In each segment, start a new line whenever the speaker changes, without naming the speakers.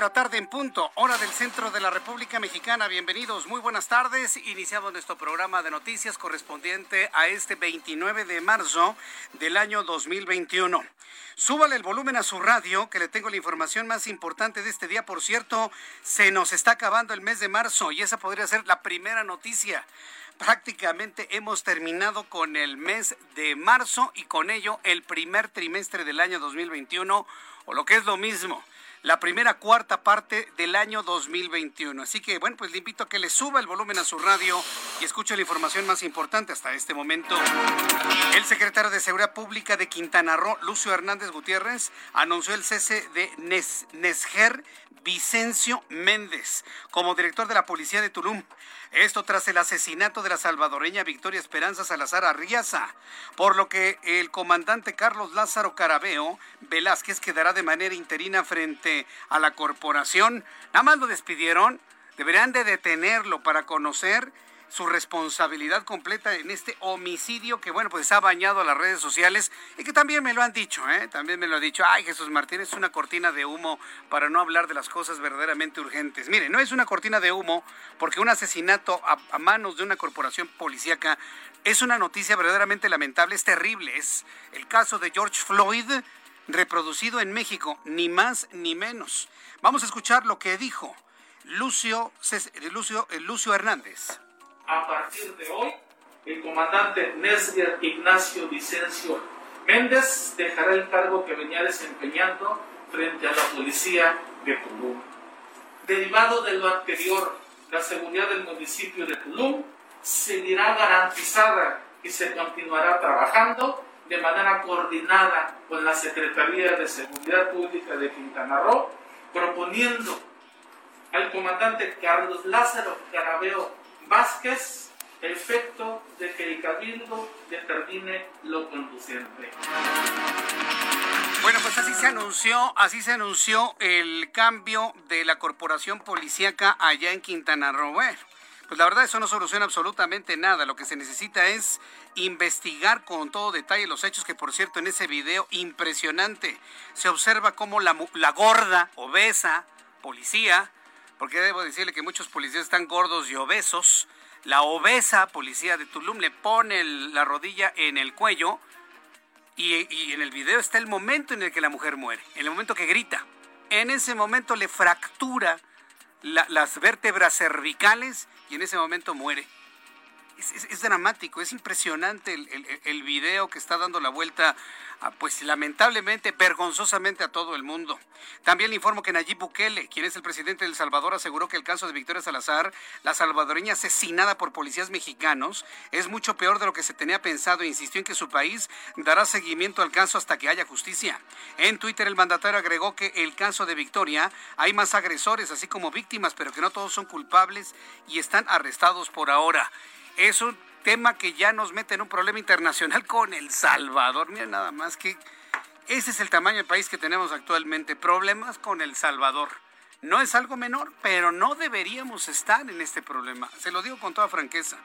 De la tarde en punto, hora del centro de la República Mexicana. Bienvenidos, muy buenas tardes. Iniciamos nuestro programa de noticias correspondiente a este 29 de marzo del año 2021. Súbale el volumen a su radio, que le tengo la información más importante de este día. Por cierto, se nos está acabando el mes de marzo y esa podría ser la primera noticia. Prácticamente hemos terminado con el mes de marzo y con ello el primer trimestre del año 2021, o lo que es lo mismo, la primera cuarta parte del año 2021. Así que, bueno, pues le invito a que le suba el volumen a su radio y escuche la información más importante hasta este momento. El secretario de Seguridad Pública de Quintana Roo, Lucio Hernández Gutiérrez, anunció el cese de Nes Nesger Vicencio Méndez como director de la Policía de Tulum. Esto tras el asesinato de la salvadoreña Victoria Esperanza Salazar Arriaza, por lo que el comandante Carlos Lázaro Carabeo Velázquez quedará de manera interina frente a la corporación. Nada más lo despidieron, deberían de detenerlo para conocer su responsabilidad completa en este homicidio que, bueno, pues ha bañado a las redes sociales y que también me lo han dicho, ¿eh? También me lo ha dicho, ay, Jesús Martínez es una cortina de humo para no hablar de las cosas verdaderamente urgentes. Mire, no es una cortina de humo porque un asesinato a, manos de una corporación policíaca es una noticia verdaderamente lamentable, es terrible. Es el caso de George Floyd reproducido en México, ni más ni menos. Vamos a escuchar lo que dijo Lucio, Cés- Lucio, eh, Lucio Hernández.
A partir de hoy, el comandante Nesger Ignacio Vicencio Méndez dejará el cargo que venía desempeñando frente a la policía de Tulum. Derivado de lo anterior, la seguridad del municipio de Tulum seguirá garantizada y se continuará trabajando de manera coordinada con la Secretaría de Seguridad Pública de Quintana Roo, proponiendo al comandante Carlos Lázaro Carabeo Vázquez efecto de que el cabildo determine lo conducente.
Bueno, pues así se anunció, así se anunció el cambio de la corporación policíaca allá en Quintana Roo. Pues la verdad eso no soluciona absolutamente nada. Lo que se necesita es investigar con todo detalle los hechos que, por cierto, en ese video impresionante se observa cómo la gorda, obesa policía, porque debo decirle que muchos policías están gordos y obesos, la obesa policía de Tulum le pone la rodilla en el cuello y, en el video está el momento en el que la mujer muere, en el momento que grita. En ese momento le fractura la- las vértebras cervicales y en ese momento muere. Es, dramático, es impresionante el, video que está dando la vuelta, pues lamentablemente, vergonzosamente a todo el mundo. También le informo que Nayib Bukele, quien es el presidente de El Salvador, aseguró que el caso de Victoria Salazar, la salvadoreña asesinada por policías mexicanos, es mucho peor de lo que se tenía pensado e insistió en que su país dará seguimiento al caso hasta que haya justicia. En Twitter el mandatario agregó que el caso de Victoria hay más agresores, así como víctimas, pero que no todos son culpables y están arrestados por ahora. Es un tema que ya nos mete en un problema internacional con El Salvador. Miren nada más que ese es el tamaño del país que tenemos actualmente. Problemas con El Salvador. No es algo menor, pero no deberíamos estar en este problema. Se lo digo con toda franqueza.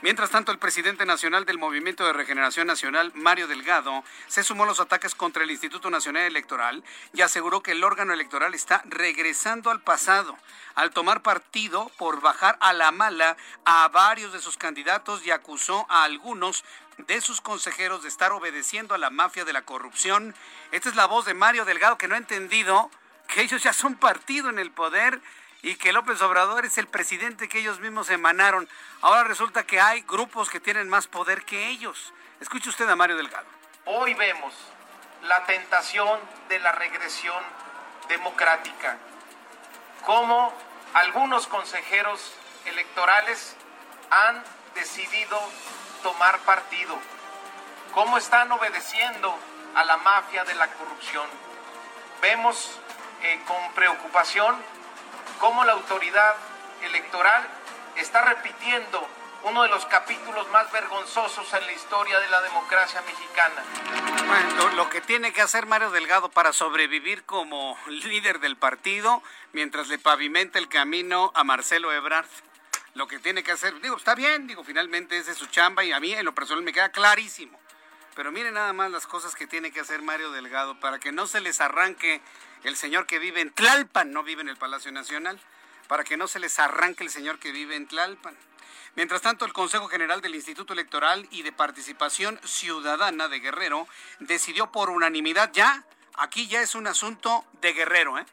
Mientras tanto, el presidente nacional del Movimiento de Regeneración Nacional, Mario Delgado, se sumó a los ataques contra el Instituto Nacional Electoral y aseguró que el órgano electoral está regresando al pasado al tomar partido por bajar a la mala a varios de sus candidatos y acusó a algunos de sus consejeros de estar obedeciendo a la mafia de la corrupción. Esta es la voz de Mario Delgado que no ha entendido que ellos ya son partido en el poder y que López Obrador es el presidente que ellos mismos emanaron. Ahora resulta que hay grupos que tienen más poder que ellos. Escuche usted a Mario Delgado.
Hoy vemos la tentación de la regresión democrática, como algunos consejeros electorales han decidido tomar partido, cómo están obedeciendo a la mafia de la corrupción. Vemos eh, con preocupación cómo la autoridad electoral está repitiendo uno de los capítulos más vergonzosos en la historia de la democracia mexicana.
Bueno, lo que tiene que hacer Mario Delgado para sobrevivir como líder del partido mientras le pavimenta el camino a Marcelo Ebrard. Lo que tiene que hacer, digo, está bien, digo, finalmente es su chamba y a mí en lo personal me queda clarísimo. Pero miren nada más las cosas que tiene que hacer Mario Delgado para que no se les arranque el señor que vive en Tlalpan, no vive en el Palacio Nacional, para que no se les arranque el señor que vive en Tlalpan. Mientras tanto, el Consejo General del Instituto Electoral y de Participación Ciudadana de Guerrero decidió por unanimidad ya, aquí ya es un asunto de Guerrero, ¿eh?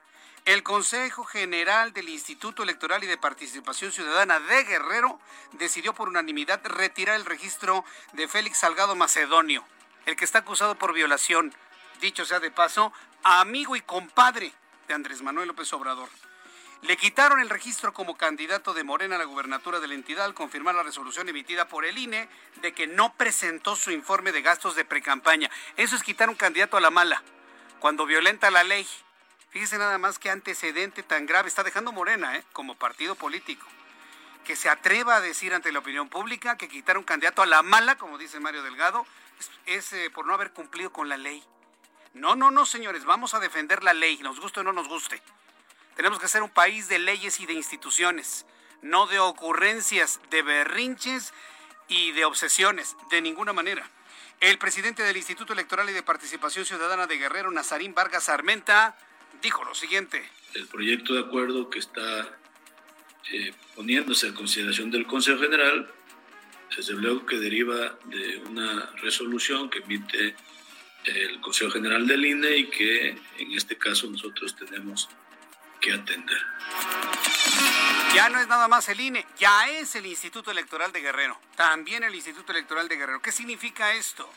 El Consejo General del Instituto Electoral y de Participación Ciudadana de Guerrero decidió por unanimidad retirar el registro de Félix Salgado Macedonio, el que está acusado por violación, dicho sea de paso, amigo y compadre de Andrés Manuel López Obrador. Le quitaron el registro como candidato de Morena a la gubernatura de la entidad al confirmar la resolución emitida por el INE de que no presentó su informe de gastos de precampaña. Eso es quitar un candidato a la mala, cuando violenta la ley. Fíjese nada más qué antecedente tan grave está dejando Morena ¿eh? como partido político. Que se atreva a decir ante la opinión pública que quitar un candidato a la mala, como dice Mario Delgado, es, eh, por no haber cumplido con la ley. No, no, no, señores, vamos a defender la ley, nos guste o no nos guste. Tenemos que ser un país de leyes y de instituciones, no de ocurrencias, de berrinches y de obsesiones, de ninguna manera. El presidente del Instituto Electoral y de Participación Ciudadana de Guerrero, Nazarín Vargas Armenta, dijo lo siguiente.
El proyecto de acuerdo que está eh, poniéndose a consideración del Consejo General, desde luego que deriva de una resolución que emite el Consejo General del INE y que en este caso nosotros tenemos que atender.
Ya no es nada más el INE, ya es el Instituto Electoral de Guerrero. También el Instituto Electoral de Guerrero. ¿Qué significa esto?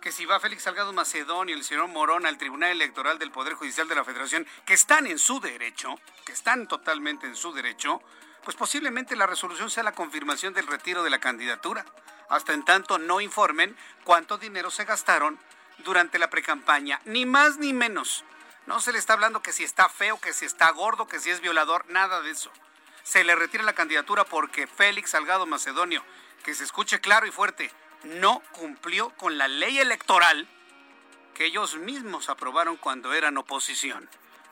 Que si va Félix Salgado Macedonio y el señor Morón al Tribunal Electoral del Poder Judicial de la Federación, que están en su derecho, que están totalmente en su derecho, pues posiblemente la resolución sea la confirmación del retiro de la candidatura. Hasta en tanto no informen cuánto dinero se gastaron durante la precampaña, ni más ni menos. No se le está hablando que si está feo, que si está gordo, que si es violador, nada de eso. Se le retira la candidatura porque Félix Salgado Macedonio, que se escuche claro y fuerte, no cumplió con la ley electoral que ellos mismos aprobaron cuando eran oposición.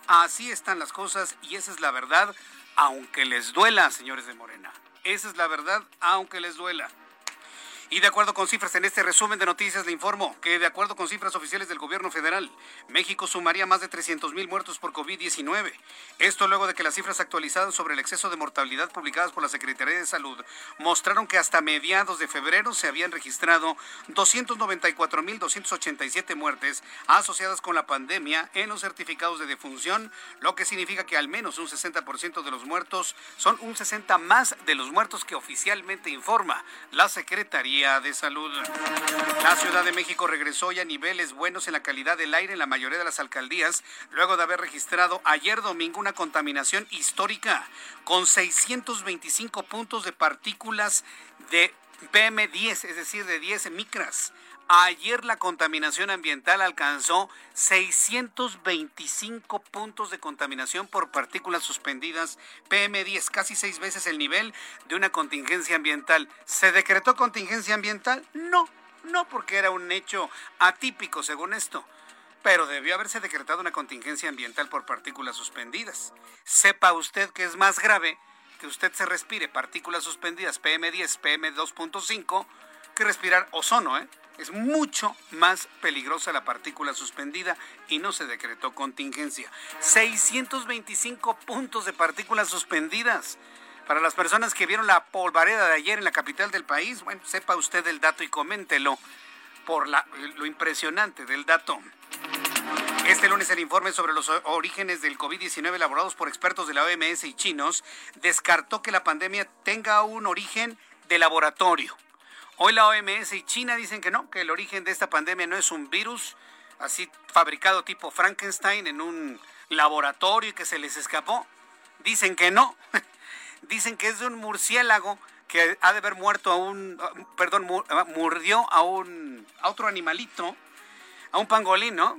Así están las cosas y esa es la verdad, aunque les duela, señores de Morena. Esa es la verdad, aunque les duela. Y de acuerdo con cifras en este resumen de noticias, le informo que de acuerdo con cifras oficiales del gobierno federal, México sumaría más de 300 mil muertos por COVID-19. Esto luego de que las cifras actualizadas sobre el exceso de mortalidad publicadas por la Secretaría de Salud mostraron que hasta mediados de febrero se habían registrado 294 mil 287 muertes asociadas con la pandemia en los certificados de defunción, lo que significa que al menos un 60% de los muertos son un 60 más de los muertos que oficialmente informa la Secretaría de Salud. La Ciudad de México regresó ya a niveles buenos en la calidad del aire en la mayoría de las alcaldías, luego de haber registrado ayer domingo una contaminación histórica con 625 puntos de partículas de PM10, es decir, de 10 micras. Ayer la contaminación ambiental alcanzó 625 puntos de contaminación por partículas suspendidas PM10, casi seis veces el nivel de una contingencia ambiental. ¿Se decretó contingencia ambiental? No, no porque era un hecho atípico según esto. pero debió haberse decretado una contingencia ambiental por partículas suspendidas. Sepa usted que es más grave que usted se respire partículas suspendidas PM10, PM2.5 que respirar ozono, ¿eh? Es mucho más peligrosa la partícula suspendida y no se decretó contingencia. 625 puntos de partículas suspendidas. Para las personas que vieron la polvareda de ayer en la capital del país, bueno, sepa usted el dato y coméntelo por lo impresionante del dato. Este lunes el informe sobre los orígenes del COVID-19 elaborados por expertos de la OMS y chinos descartó que la pandemia tenga un origen de laboratorio. Hoy la OMS y China dicen que no, que el origen de esta pandemia no es un virus así fabricado tipo Frankenstein en un laboratorio y que se les escapó. Dicen que no. dicen que es de un murciélago que ha de haber muerto a un, perdón, murió a un, a otro animalito, a un pangolín, ¿no?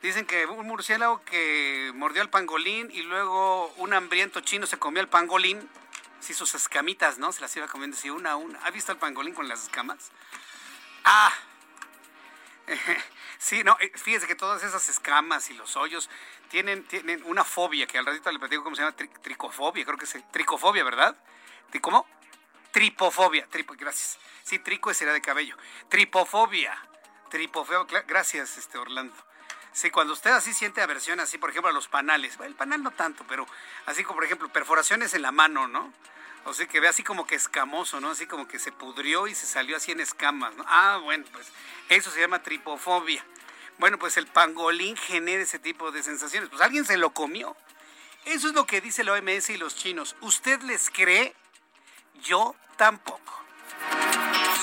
Dicen que un murciélago que mordió al pangolín y luego un hambriento chino se comió al pangolín sí, sus escamitas, ¿no? Se las iba comiendo así una a una. ¿Ha visto el pangolín con las escamas? ¡Ah! Sí, no, eh, fíjese que todas esas escamas y los hoyos tienen, tienen una fobia, que al ratito le platico cómo se llama, tricofobia, creo que es tricofobia, ¿verdad? ¿Cómo? Tripofobia, tripo, gracias. Sí, trico sería de cabello. Tripofobia, tripofobia, gracias, este Orlando. Sí, cuando usted así siente aversión, así por ejemplo a los panales, el panal no tanto, pero así como por ejemplo perforaciones en la mano, ¿no? O sea, que ve así como que escamoso, ¿no? Así como que se pudrió y se salió así en escamas, ¿no? Ah, bueno, pues eso se llama tripofobia. Bueno, pues el pangolín genera ese tipo de sensaciones. Pues alguien se lo comió. Eso es lo que dice la OMS y los chinos. ¿Usted les cree? Yo tampoco.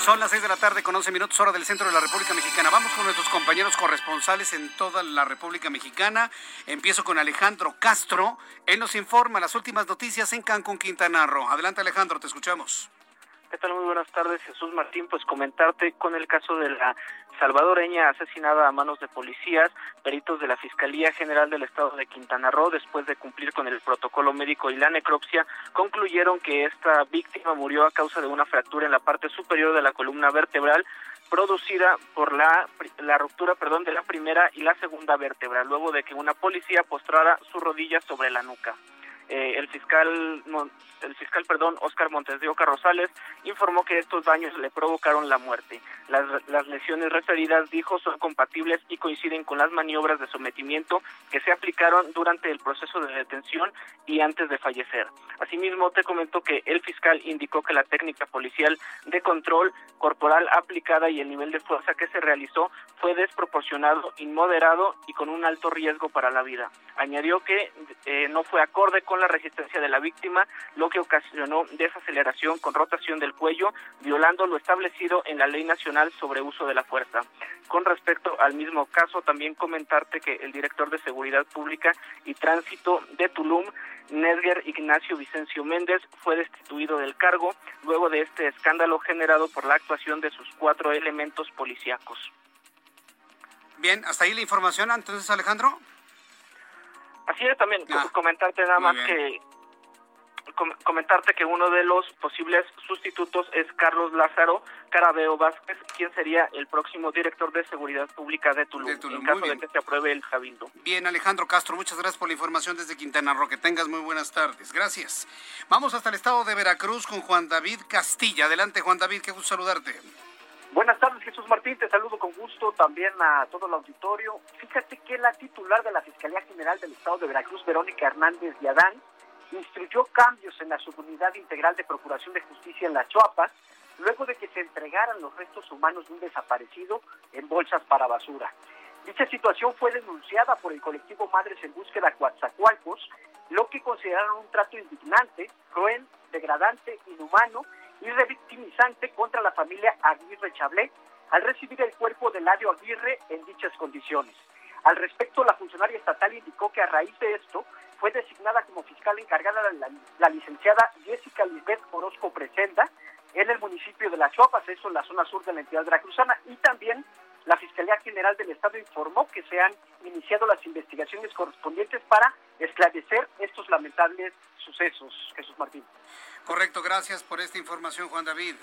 Son las 6 de la tarde con 11 minutos hora del centro de la República Mexicana. Vamos con nuestros compañeros corresponsales en toda la República Mexicana. Empiezo con Alejandro Castro. Él nos informa las últimas noticias en Cancún, Quintana Roo. Adelante Alejandro, te escuchamos.
¿Qué tal? Muy buenas tardes, Jesús Martín. Pues comentarte con el caso de la salvadoreña asesinada a manos de policías, peritos de la Fiscalía General del Estado de Quintana Roo, después de cumplir con el protocolo médico y la necropsia, concluyeron que esta víctima murió a causa de una fractura en la parte superior de la columna vertebral producida por la, la ruptura perdón, de la primera y la segunda vértebra, luego de que una policía postrara su rodilla sobre la nuca. Eh, el fiscal el fiscal perdón Oscar Montes de Oca Rosales informó que estos daños le provocaron la muerte. Las, lesiones referidas, dijo, son compatibles y coinciden con las maniobras de sometimiento que se aplicaron durante el proceso de detención y antes de fallecer. Asimismo, te comentó que el fiscal indicó que la técnica policial de control corporal aplicada y el nivel de fuerza que se realizó fue desproporcionado, inmoderado y con un alto riesgo para la vida. Añadió que eh, no fue acorde con la resistencia de la víctima, lo que ocasionó desaceleración con rotación del cuello, violando lo establecido en la Ley Nacional sobre Uso de la Fuerza. Con respecto al mismo caso, también comentarte que el director de Seguridad Pública y Tránsito de Tulum, Nedger Ignacio Vicencio Méndez, fue destituido del cargo luego de este escándalo generado por la actuación de sus cuatro elementos policíacos.
Bien, hasta ahí la información, entonces Alejandro.
Así es, también ah, comentarte nada más que comentarte que uno de los posibles sustitutos es Carlos Lázaro Carabeo Vázquez, quien sería el próximo director de Seguridad Pública de Tulum, en caso de que se apruebe el Jabildo.
Bien, Alejandro Castro, muchas gracias por la información desde Quintana Roo. Que tengas muy buenas tardes. Gracias. Vamos hasta el estado de Veracruz con Juan David Castilla. Adelante, Juan David, qué gusto saludarte.
Buenas tardes, Jesús Martín. Te saludo con gusto también a todo el auditorio. Fíjate que la titular de la Fiscalía General del Estado de Veracruz, Verónica Hernández de Adán, instruyó cambios en la subunidad integral de Procuración de Justicia en la Chuapas, luego de que se entregaran los restos humanos de un desaparecido en bolsas para basura. Dicha situación fue denunciada por el colectivo Madres en Búsqueda Coatzacoalcos, lo que consideraron un trato indignante, cruel, degradante, inhumano y revictimizante contra la familia Aguirre Chablé al recibir el cuerpo de Ladio Aguirre en dichas condiciones. Al respecto, la funcionaria estatal indicó que a raíz de esto fue designada como fiscal encargada la, licenciada Jessica Lisbeth Orozco Presenda en el municipio de Las Chuapas, eso en la zona sur de la entidad veracruzana, y también la Fiscalía General del Estado informó que se han iniciado las investigaciones correspondientes para esclarecer estos lamentables sucesos. Jesús Martín.
Correcto, gracias por esta información, Juan David.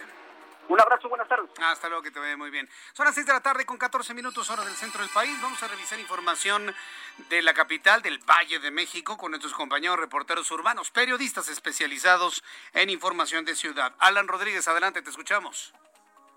Un abrazo, buenas tardes.
Hasta luego, que te vaya muy bien. Son las 6 de la tarde con 14 minutos hora del centro del país. Vamos a revisar información de la capital, del Valle de México, con nuestros compañeros reporteros urbanos, periodistas especializados en información de ciudad. Alan Rodríguez, adelante, te escuchamos.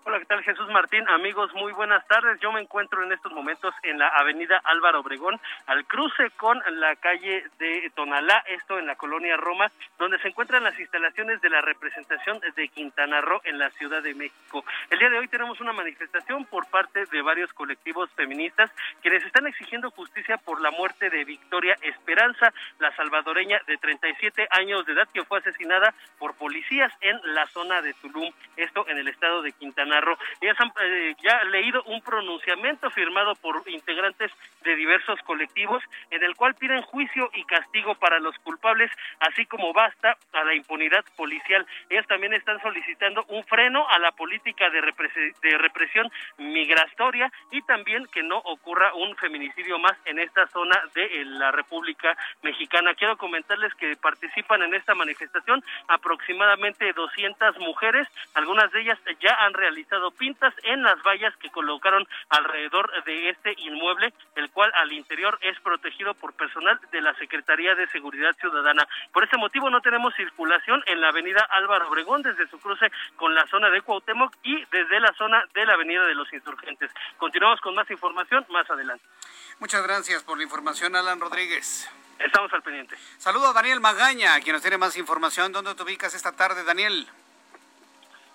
Hola, ¿qué tal Jesús Martín? Amigos, muy buenas tardes. Yo me encuentro en estos momentos en la avenida Álvaro Obregón, al cruce con la calle de Tonalá, esto en la colonia Roma, donde se encuentran las instalaciones de la representación de Quintana Roo en la Ciudad de México. El día de hoy tenemos una manifestación por parte de varios colectivos feministas quienes están exigiendo justicia por la muerte de Victoria Esperanza, la salvadoreña de 37 años de edad que fue asesinada por policías en la zona de Tulum, esto en el estado de Quintana han eh, ya leído un pronunciamiento firmado por integrantes de diversos colectivos en el cual piden juicio y castigo para los culpables, así como basta a la impunidad policial. Ellas también están solicitando un freno a la política de, de represión migratoria y también que no ocurra un feminicidio más en esta zona de la República Mexicana. Quiero comentarles que participan en esta manifestación aproximadamente 200 mujeres, algunas de ellas ya han realizado pintas en las vallas que colocaron alrededor de este inmueble, el cual al interior es protegido por personal de la Secretaría de Seguridad Ciudadana. Por ese motivo no tenemos circulación en la avenida Álvaro Obregón desde su cruce con la zona de Cuauhtémoc y desde la zona de la avenida de los Insurgentes. Continuamos con más información más adelante.
Muchas gracias por la información, Alan Rodríguez.
Estamos al pendiente.
Saludo a Daniel Magaña, quien nos tiene más información. ¿Dónde te ubicas esta tarde, Daniel?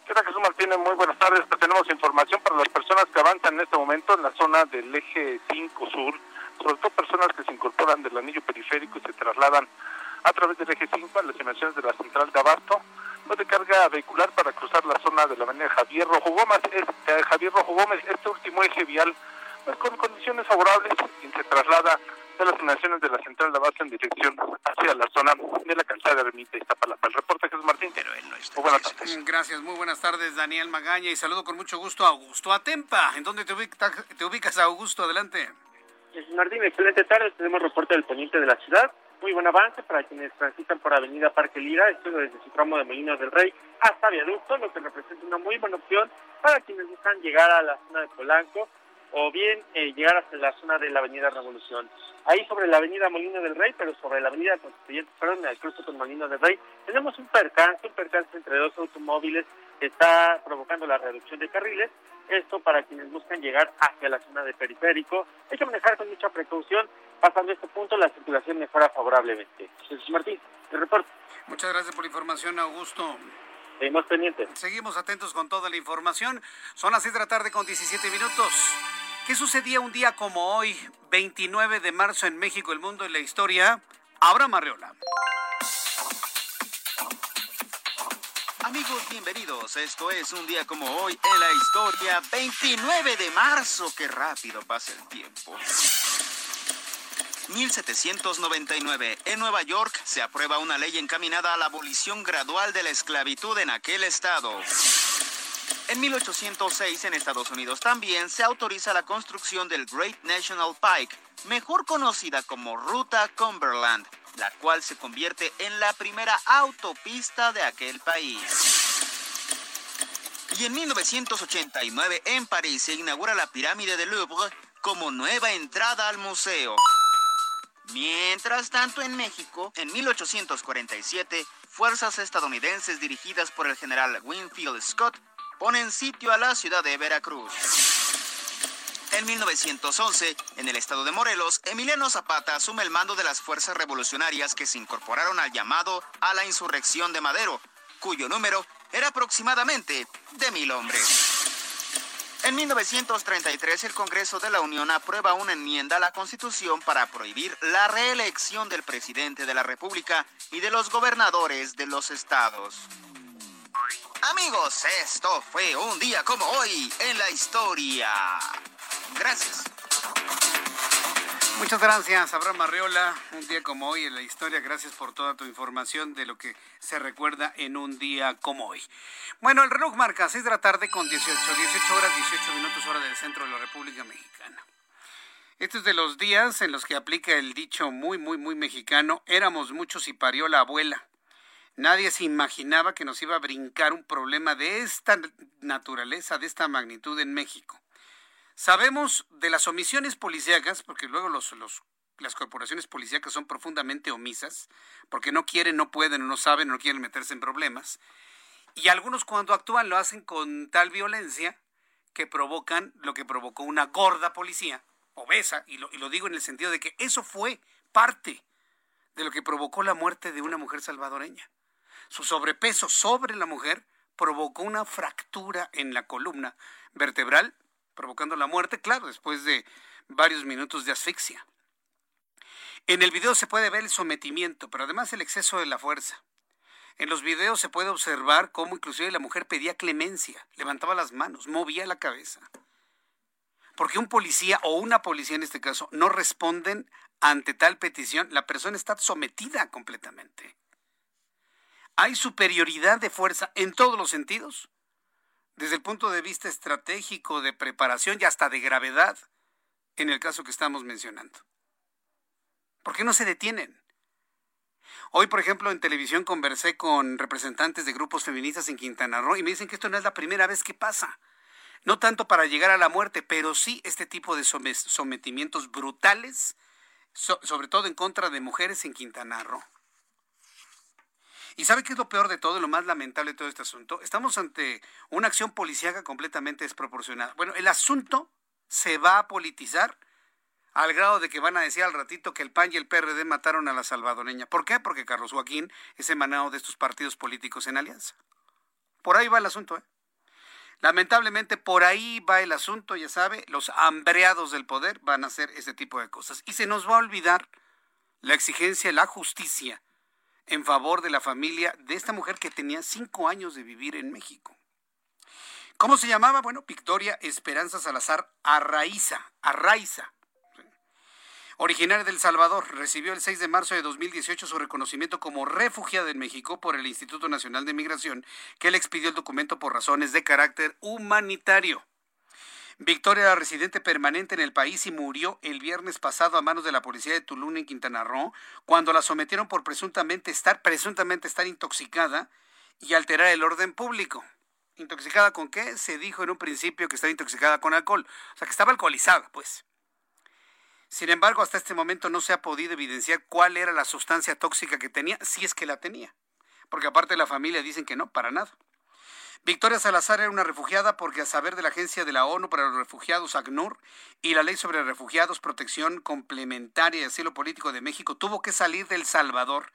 ¿Qué tal, Jesús Martínez? Muy buenas tardes. Pues tenemos información para las personas que avanzan en este momento en la zona del eje 5 sur, sobre todo personas que se incorporan del anillo periférico y se trasladan a través del eje 5 a las emisiones de la central de Abasto, no de carga vehicular para cruzar la zona de la avenida Javier Rojo Gómez. Eh, Javier Rojo Gómez, este último eje vial, pues con condiciones favorables, y se traslada de las naciones de la central de base en dirección hacia la zona de la calzada de Ermita Iztapalapa. El reporte Jesús Martín. Pero él no está. Muy buenas tardes.
Gracias, muy buenas tardes, Daniel Magaña, y saludo con mucho gusto a Augusto Atempa. ¿En dónde te, ubicas, te ubicas, Augusto? Adelante.
Jesús Martín, excelente tarde. Tenemos reporte del poniente de la ciudad. Muy buen avance para quienes transitan por Avenida Parque Lira, esto desde su tramo de Molinos del Rey hasta Viaducto, lo que representa una muy buena opción para quienes buscan llegar a la zona de Polanco o bien eh, llegar hasta la zona de la Avenida Revolución. Ahí sobre la Avenida Molino del Rey, pero sobre la Avenida Constituyente, perdón, el cruce con Molino del Rey, tenemos un percance, un percance entre dos automóviles que está provocando la reducción de carriles. Esto para quienes buscan llegar hacia la zona de periférico. Hay que manejar con mucha precaución. Pasando este punto, la circulación mejora favorablemente. Jesús Martín, el reporte.
Muchas gracias por la información, Augusto.
Seguimos pendientes.
Seguimos atentos con toda la información. Son las 6 de la tarde con 17 minutos. ¿Qué sucedía un día como hoy, 29 de marzo en México, el mundo y la historia? Abra Marreola.
Amigos, bienvenidos. Esto es un día como hoy en la historia, 29 de marzo. Qué rápido pasa el tiempo. 1799. En Nueva York se aprueba una ley encaminada a la abolición gradual de la esclavitud en aquel estado. En 1806 en Estados Unidos también se autoriza la construcción del Great National Pike, mejor conocida como Ruta Cumberland, la cual se convierte en la primera autopista de aquel país. Y en 1989 en París se inaugura la pirámide de Louvre como nueva entrada al museo. Mientras tanto en México, en 1847, fuerzas estadounidenses dirigidas por el general Winfield Scott ponen sitio a la ciudad de Veracruz. En 1911, en el estado de Morelos, Emiliano Zapata asume el mando de las fuerzas revolucionarias que se incorporaron al llamado a la insurrección de Madero, cuyo número era aproximadamente de mil hombres. En 1933, el Congreso de la Unión aprueba una enmienda a la Constitución para prohibir la reelección del presidente de la República y de los gobernadores de los estados. Amigos, esto fue un día como hoy en la historia. Gracias.
Muchas gracias, Abraham Arreola. Un día como hoy en la historia. Gracias por toda tu información de lo que se recuerda en un día como hoy. Bueno, el reloj marca 6 de la tarde con 18, 18 horas 18 minutos hora del centro de la República Mexicana. Este es de los días en los que aplica el dicho muy, muy, muy mexicano, éramos muchos y parió la abuela. Nadie se imaginaba que nos iba a brincar un problema de esta naturaleza, de esta magnitud en México. Sabemos de las omisiones policíacas, porque luego los, las corporaciones policíacas son profundamente omisas, porque no quieren, no pueden, no saben, no quieren meterse en problemas. Y algunos cuando actúan lo hacen con tal violencia que provocan lo que provocó una gorda policía, obesa, y lo, y lo digo en el sentido de que eso fue parte de lo que provocó la muerte de una mujer salvadoreña. Su sobrepeso sobre la mujer provocó una fractura en la columna vertebral, provocando la muerte, claro, después de varios minutos de asfixia. En el video se puede ver el sometimiento, pero además el exceso de la fuerza. En los videos se puede observar cómo inclusive la mujer pedía clemencia, levantaba las manos, movía la cabeza. Porque un policía o una policía en este caso no responden ante tal petición, la persona está sometida completamente. Hay superioridad de fuerza en todos los sentidos, desde el punto de vista estratégico, de preparación y hasta de gravedad, en el caso que estamos mencionando. ¿Por qué no se detienen? Hoy, por ejemplo, en televisión conversé con representantes de grupos feministas en Quintana Roo y me dicen que esto no es la primera vez que pasa. No tanto para llegar a la muerte, pero sí este tipo de sometimientos brutales sobre todo en contra de mujeres en Quintana Roo. ¿Y sabe qué es lo peor de todo, lo más lamentable de todo este asunto? Estamos ante una acción policíaca completamente desproporcionada. Bueno, el asunto se va a politizar al grado de que van a decir al ratito que el PAN y el PRD mataron a la salvadoreña. ¿Por qué? Porque Carlos Joaquín es emanado de estos partidos políticos en alianza. Por ahí va el asunto, ¿eh? Lamentablemente por ahí va el asunto, ya sabe, los hambreados del poder van a hacer ese tipo de cosas. Y se nos va a olvidar la exigencia, la justicia en favor de la familia de esta mujer que tenía cinco años de vivir en México. ¿Cómo se llamaba? Bueno, Victoria Esperanza Salazar Arraiza, Arraiza. Originaria del Salvador, recibió el 6 de marzo de 2018 su reconocimiento como refugiada en México por el Instituto Nacional de Migración, que le expidió el documento por razones de carácter humanitario. Victoria era residente permanente en el país y murió el viernes pasado a manos de la policía de Tulum en Quintana Roo, cuando la sometieron por presuntamente estar, presuntamente estar intoxicada y alterar el orden público. ¿Intoxicada con qué? Se dijo en un principio que estaba intoxicada con alcohol. O sea, que estaba alcoholizada, pues. Sin embargo, hasta este momento no se ha podido evidenciar cuál era la sustancia tóxica que tenía, si es que la tenía. Porque aparte de la familia dicen que no, para nada. Victoria Salazar era una refugiada porque a saber de la Agencia de la ONU para los Refugiados, ACNUR, y la Ley sobre Refugiados, Protección Complementaria y Asilo Político de México, tuvo que salir del Salvador,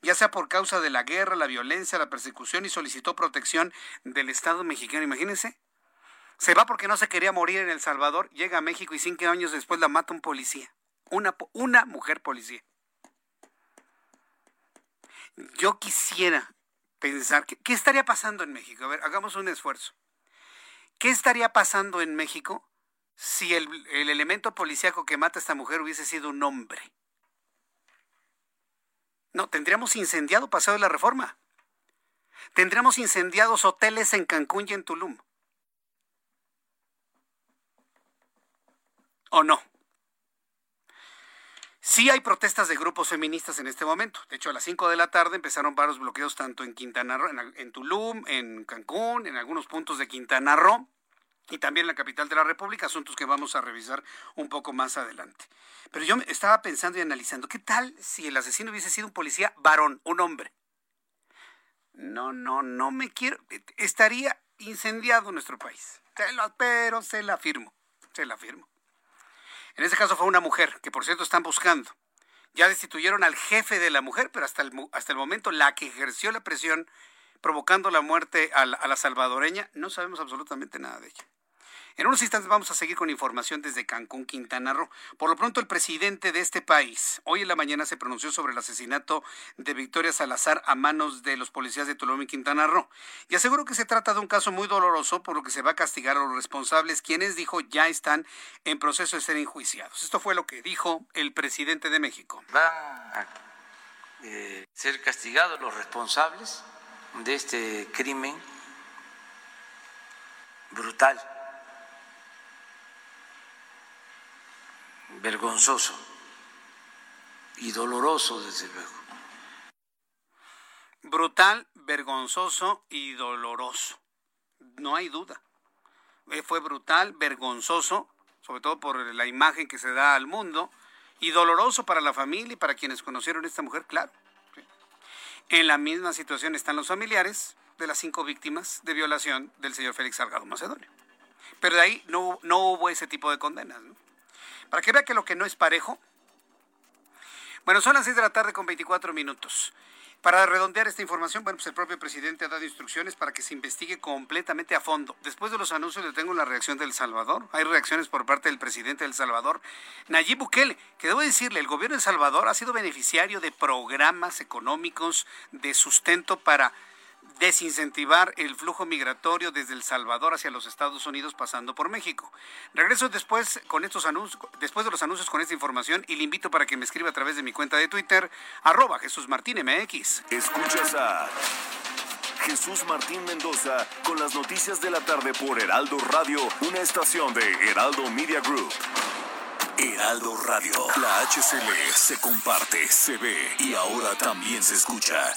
ya sea por causa de la guerra, la violencia, la persecución, y solicitó protección del Estado mexicano. Imagínense, se va porque no se quería morir en El Salvador, llega a México y cinco años después la mata un policía. Una, una mujer policía. Yo quisiera pensar, ¿qué, estaría pasando en México? A ver, hagamos un esfuerzo. ¿Qué estaría pasando en México si el, el elemento policíaco que mata a esta mujer hubiese sido un hombre? No, tendríamos incendiado Paseo de la Reforma. Tendríamos incendiados hoteles en Cancún y en Tulum. o no? Sí hay protestas de grupos feministas en este momento. De hecho, a las 5 de la tarde empezaron varios bloqueos tanto en Quintana Roo, en, Tulum, en Cancún, en algunos puntos de Quintana Roo y también en la capital de la República, asuntos que vamos a revisar un poco más adelante. Pero yo estaba pensando y analizando, ¿qué tal si el asesino hubiese sido un policía varón, un hombre? No, no, no me quiero. Estaría incendiado nuestro país. pero se la afirmo, se la afirmo. En este caso fue una mujer, que por cierto están buscando. Ya destituyeron al jefe de la mujer, pero hasta el, hasta el momento la que ejerció la presión provocando la muerte a la salvadoreña, no sabemos absolutamente nada de ella. En unos instantes vamos a seguir con información desde Cancún, Quintana Roo. Por lo pronto, el presidente de este país hoy en la mañana se pronunció sobre el asesinato de Victoria Salazar a manos de los policías de Tulum y Quintana Roo. Y aseguró que se trata de un caso muy doloroso por lo que se va a castigar a los responsables, quienes dijo ya están en proceso de ser enjuiciados. Esto fue lo que dijo el presidente de México.
Van a eh, ser castigados los responsables de este crimen brutal vergonzoso y doloroso, desde luego.
brutal, vergonzoso y doloroso. No hay duda. Eh, fue brutal, vergonzoso, sobre todo por la imagen que se da al mundo, y doloroso para la familia y para quienes conocieron a esta mujer, claro. En la misma situación están los familiares de las cinco víctimas de violación del señor Félix Salgado Macedonio. Pero de ahí no, no hubo ese tipo de condenas. Para que vea que lo que no es parejo. Bueno, son las seis de la tarde con 24 minutos. Para redondear esta información, bueno, pues el propio presidente ha dado instrucciones para que se investigue completamente a fondo. Después de los anuncios le tengo la reacción del Salvador. Hay reacciones por parte del presidente del Salvador, Nayib Bukele, que debo decirle, el gobierno de Salvador ha sido beneficiario de programas económicos de sustento para desincentivar el flujo migratorio desde El Salvador hacia los Estados Unidos pasando por México. Regreso después con estos anuncios, después de los anuncios con esta información y le invito para que me escriba a través de mi cuenta de Twitter, arroba Jesús Martín.
Escuchas a Jesús Martín Mendoza con las noticias de la tarde por Heraldo Radio, una estación de Heraldo Media Group. Heraldo Radio, la HCL se comparte, se ve y ahora también se escucha.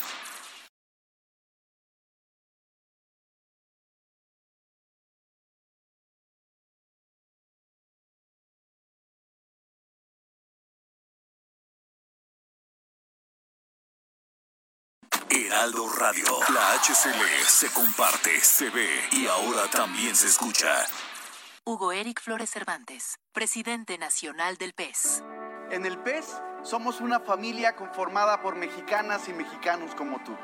Heraldo Radio. La HCL se comparte, se ve y ahora también se escucha.
Hugo Eric Flores Cervantes, presidente nacional del PES.
En el PES somos una familia conformada por mexicanas y mexicanos como tú.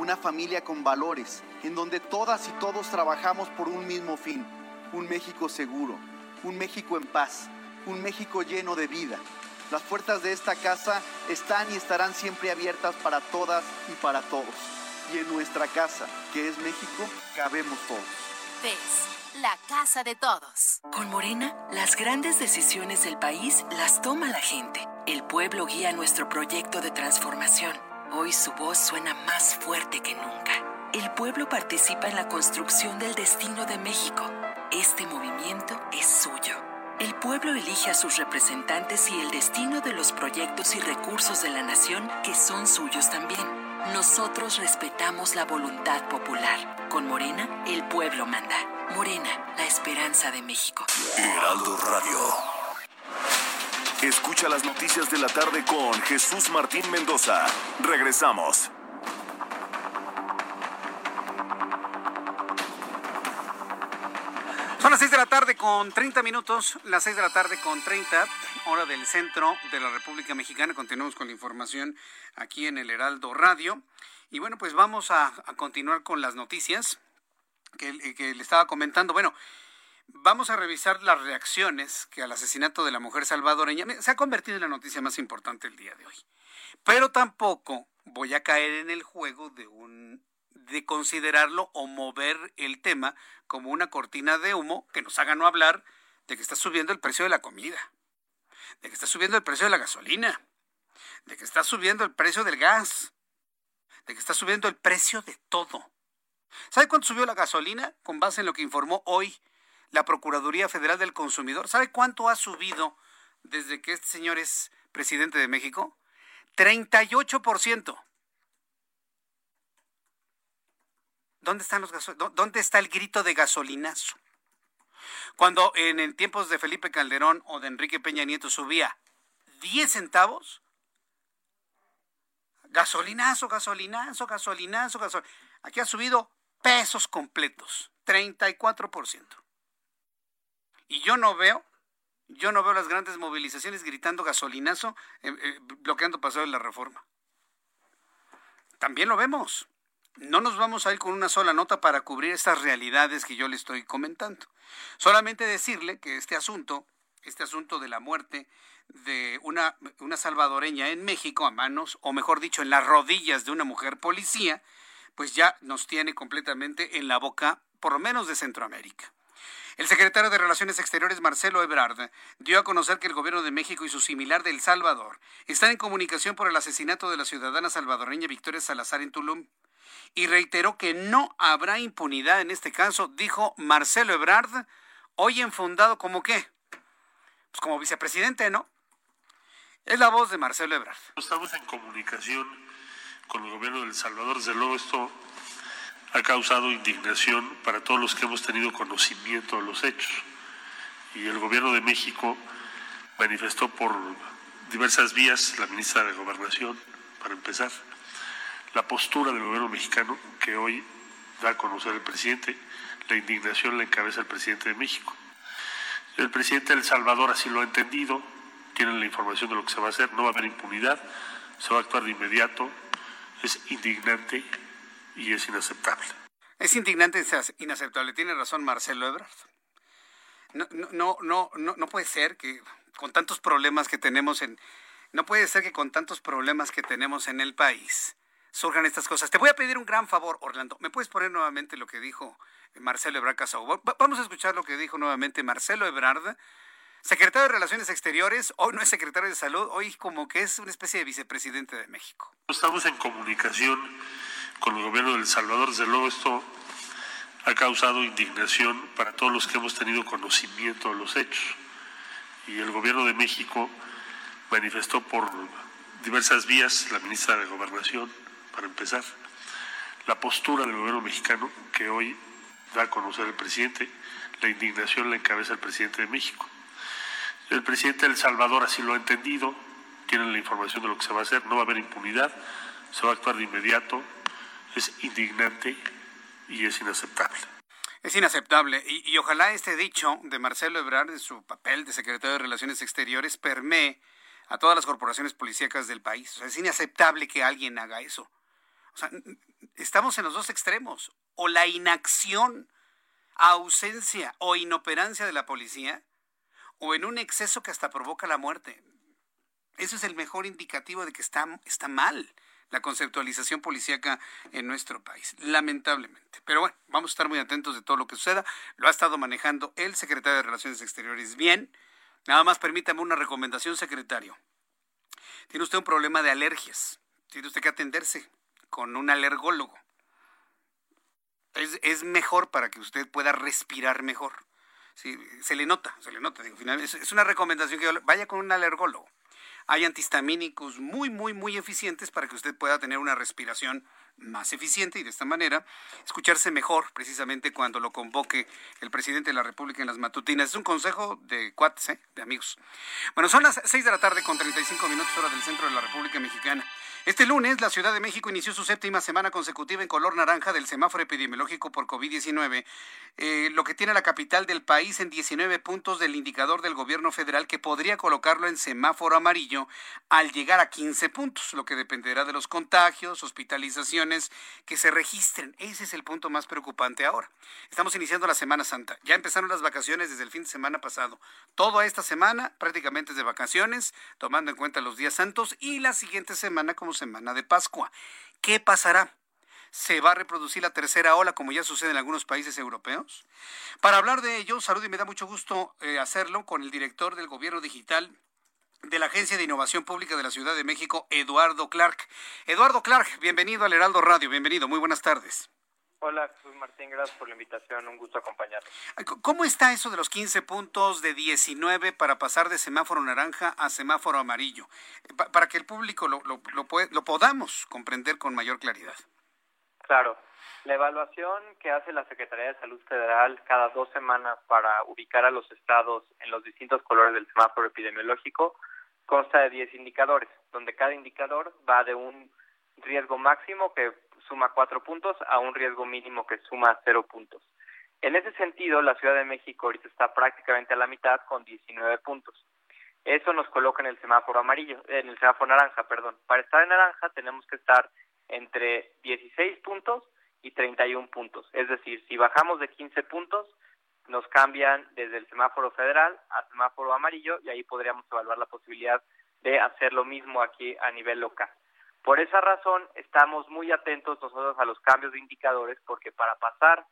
Una familia con valores, en donde todas y todos trabajamos por un mismo fin. Un México seguro, un México en paz, un México lleno de vida las puertas de esta casa están y estarán siempre abiertas para todas y para todos. Y en nuestra casa, que es México, cabemos todos.
PES, la casa de todos.
Con Morena, las grandes decisiones del país las toma la gente. El pueblo guía nuestro proyecto de transformación. Hoy su voz suena más fuerte que nunca. El pueblo participa en la construcción del destino de México. Este movimiento es suyo. El pueblo elige a sus representantes y el destino de los proyectos y recursos de la nación que son suyos también. Nosotros respetamos la voluntad popular. Con Morena, el pueblo manda. Morena, la esperanza de México.
Heraldo Radio. Escucha las noticias de la tarde con Jesús Martín Mendoza. Regresamos.
Son las 6 de la tarde con 30 minutos, las 6 de la tarde con 30, hora del centro de la República Mexicana. Continuamos con la información aquí en el Heraldo Radio. Y bueno, pues vamos a, continuar con las noticias que, que le estaba comentando. Bueno, vamos a revisar las reacciones que al asesinato de la mujer salvadoreña se ha convertido en la noticia más importante el día de hoy. Pero tampoco voy a caer en el juego de un de considerarlo o mover el tema como una cortina de humo que nos haga no hablar de que está subiendo el precio de la comida, de que está subiendo el precio de la gasolina, de que está subiendo el precio del gas, de que está subiendo el precio de todo. ¿Sabe cuánto subió la gasolina con base en lo que informó hoy la Procuraduría Federal del Consumidor? ¿Sabe cuánto ha subido desde que este señor es presidente de México? 38%. ¿Dónde están los ¿Dónde está el grito de gasolinazo? Cuando en, tiempos de Felipe Calderón o de Enrique Peña Nieto subía 10 centavos, gasolinazo, gasolinazo, gasolinazo, gasolinazo. Aquí ha subido pesos completos, 34%. Y yo no veo, yo no veo las grandes movilizaciones gritando gasolinazo, eh, eh, bloqueando paso de la reforma. También lo vemos no nos vamos a ir con una sola nota para cubrir estas realidades que yo le estoy comentando. Solamente decirle que este asunto, este asunto de la muerte de una, salvadoreña en México a manos, o mejor dicho, en las rodillas de una mujer policía, pues ya nos tiene completamente en la boca, por lo menos de Centroamérica. El secretario de Relaciones Exteriores, Marcelo Ebrard, dio a conocer que el gobierno de México y su similar de El Salvador están en comunicación por el asesinato de la ciudadana salvadoreña Victoria Salazar en Tulum y reiteró que no habrá impunidad en este caso, dijo Marcelo Ebrard, hoy enfundado como qué? Pues como vicepresidente, ¿no? Es la voz de Marcelo Ebrard.
Estamos en comunicación con el gobierno de El Salvador. Desde luego esto ha causado indignación para todos los que hemos tenido conocimiento de los hechos. Y el gobierno de México manifestó por diversas vías, la ministra de Gobernación, para empezar, la postura del gobierno mexicano que hoy da a conocer el presidente. La indignación la encabeza el presidente de México. El presidente de El Salvador así lo ha entendido, tienen la información de lo que se va a hacer, no va a haber impunidad, se va a actuar de inmediato, es indignante y es inaceptable.
Es indignante, es inaceptable. Tiene razón Marcelo Ebrard. No, no, no, no, no puede ser que con tantos problemas que tenemos en, no puede ser que con tantos problemas que tenemos en el país surjan estas cosas. Te voy a pedir un gran favor, Orlando. ¿Me puedes poner nuevamente lo que dijo Marcelo Ebrard Casau? Vamos a escuchar lo que dijo nuevamente Marcelo Ebrard, secretario de Relaciones Exteriores. Hoy no es secretario de Salud, hoy como que es una especie de vicepresidente de México.
Estamos en comunicación con el gobierno de El Salvador. Desde luego esto ha causado indignación para todos los que hemos tenido conocimiento de los hechos. Y el gobierno de México manifestó por diversas vías, la ministra de Gobernación, para empezar, la postura del gobierno mexicano que hoy da a conocer el presidente, la indignación la encabeza el presidente de México. El presidente de El Salvador así lo ha entendido, tienen la información de lo que se va a hacer, no va a haber impunidad, se va a actuar de inmediato, es indignante y es inaceptable.
Es inaceptable y, ojalá este dicho de Marcelo Ebrard en su papel de secretario de Relaciones Exteriores permee a todas las corporaciones policíacas del país. Es inaceptable que alguien haga eso. O sea, estamos en los dos extremos. O la inacción, ausencia o inoperancia de la policía, o en un exceso que hasta provoca la muerte. Eso es el mejor indicativo de que está, está mal la conceptualización policíaca en nuestro país, lamentablemente. Pero bueno, vamos a estar muy atentos de todo lo que suceda. Lo ha estado manejando el secretario de Relaciones Exteriores bien. Nada más permítame una recomendación, secretario. Tiene usted un problema de alergias. Tiene usted que atenderse con un alergólogo. Es, es mejor para que usted pueda respirar mejor. Sí, se le nota, se le nota. Digo, es, es una recomendación que vaya con un alergólogo hay antihistamínicos muy, muy, muy eficientes para que usted pueda tener una respiración más eficiente y de esta manera escucharse mejor precisamente cuando lo convoque el presidente de la República en las matutinas. Es un consejo de cuates, ¿eh? de amigos. Bueno, son las 6 de la tarde con 35 minutos hora del centro de la República Mexicana. Este lunes, la Ciudad de México inició su séptima semana consecutiva en color naranja del semáforo epidemiológico por COVID-19, eh, lo que tiene la capital del país en 19 puntos del indicador del gobierno federal que podría colocarlo en semáforo amarillo al llegar a 15 puntos, lo que dependerá de los contagios, hospitalizaciones que se registren. Ese es el punto más preocupante ahora. Estamos iniciando la Semana Santa. Ya empezaron las vacaciones desde el fin de semana pasado. Toda esta semana prácticamente es de vacaciones, tomando en cuenta los días santos y la siguiente semana como semana de Pascua. ¿Qué pasará? ¿Se va a reproducir la tercera ola como ya sucede en algunos países europeos? Para hablar de ello, salud y me da mucho gusto eh, hacerlo con el director del Gobierno Digital de la Agencia de Innovación Pública de la Ciudad de México, Eduardo Clark. Eduardo Clark, bienvenido al Heraldo Radio, bienvenido, muy buenas tardes.
Hola, Jesús Martín, gracias por la invitación, un gusto acompañarnos.
¿Cómo está eso de los 15 puntos de 19 para pasar de semáforo naranja a semáforo amarillo? para que el público lo, lo, lo, podamos comprender con mayor claridad.
Claro, la evaluación que hace la Secretaría de Salud Federal cada dos semanas para ubicar a los estados en los distintos colores del semáforo epidemiológico consta de 10 indicadores, donde cada indicador va de un riesgo máximo que suma cuatro puntos a un riesgo mínimo que suma cero puntos. En ese sentido, la Ciudad de México ahorita está prácticamente a la mitad con 19 puntos. Eso nos coloca en el semáforo amarillo, en el semáforo naranja, perdón. Para estar en naranja tenemos que estar entre 16 puntos y 31 puntos. Es decir, si bajamos de 15 puntos, nos cambian desde el semáforo federal a semáforo amarillo y ahí podríamos evaluar la posibilidad de hacer lo mismo aquí a nivel local. Por esa razón, estamos muy atentos nosotros a los cambios de indicadores porque para pasar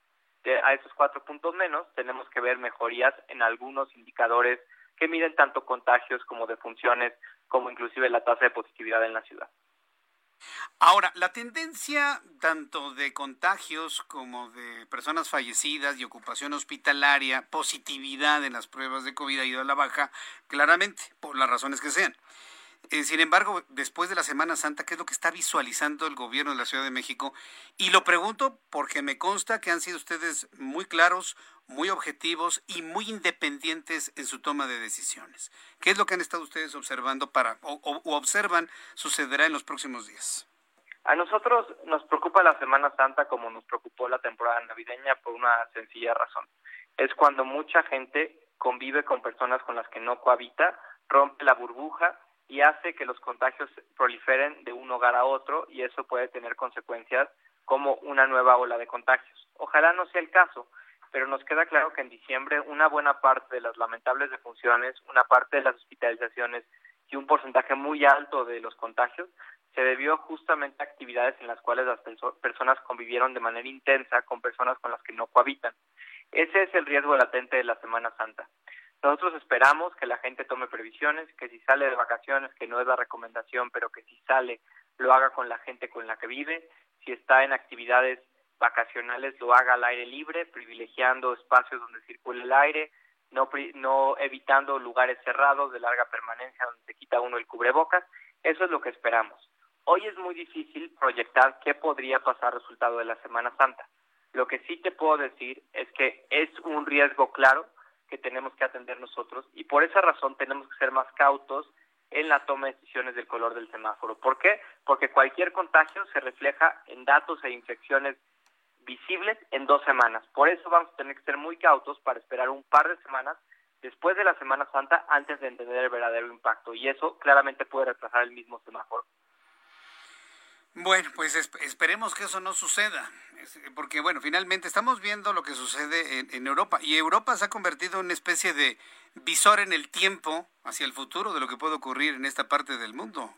a esos cuatro puntos menos tenemos que ver mejorías en algunos indicadores que miden tanto contagios como defunciones, como inclusive la tasa de positividad en la ciudad.
Ahora, la tendencia tanto de contagios como de personas fallecidas y ocupación hospitalaria, positividad en las pruebas de COVID ha ido a la baja, claramente, por las razones que sean. Eh, sin embargo, después de la Semana Santa, ¿qué es lo que está visualizando el gobierno de la Ciudad de México? Y lo pregunto porque me consta que han sido ustedes muy claros, muy objetivos y muy independientes en su toma de decisiones. ¿Qué es lo que han estado ustedes observando para o, o observan sucederá en los próximos días?
A nosotros nos preocupa la Semana Santa como nos preocupó la temporada navideña por una sencilla razón. Es cuando mucha gente convive con personas con las que no cohabita, rompe la burbuja y hace que los contagios proliferen de un hogar a otro y eso puede tener consecuencias como una nueva ola de contagios. Ojalá no sea el caso, pero nos queda claro que en diciembre una buena parte de las lamentables defunciones, una parte de las hospitalizaciones y un porcentaje muy alto de los contagios se debió justamente a actividades en las cuales las personas convivieron de manera intensa con personas con las que no cohabitan. Ese es el riesgo latente de la Semana Santa. Nosotros esperamos que la gente tome previsiones, que si sale de vacaciones, que no es la recomendación, pero que si sale, lo haga con la gente con la que vive, si está en actividades vacacionales, lo haga al aire libre, privilegiando espacios donde circule el aire, no, no evitando lugares cerrados de larga permanencia donde se quita uno el cubrebocas. Eso es lo que esperamos. Hoy es muy difícil proyectar qué podría pasar resultado de la Semana Santa. Lo que sí te puedo decir es que es un riesgo claro que tenemos que atender nosotros y por esa razón tenemos que ser más cautos en la toma de decisiones del color del semáforo. ¿Por qué? Porque cualquier contagio se refleja en datos e infecciones visibles en dos semanas. Por eso vamos a tener que ser muy cautos para esperar un par de semanas después de la Semana Santa antes de entender el verdadero impacto y eso claramente puede retrasar el mismo semáforo.
Bueno, pues esperemos que eso no suceda, porque bueno, finalmente estamos viendo lo que sucede en, Europa y Europa se ha convertido en una especie de visor en el tiempo hacia el futuro de lo que puede ocurrir en esta parte del mundo.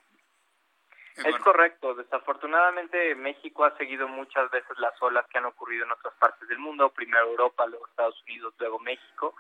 Es correcto, desafortunadamente México ha seguido muchas veces las olas que han ocurrido en otras partes del mundo, primero Europa, luego Estados Unidos, luego México.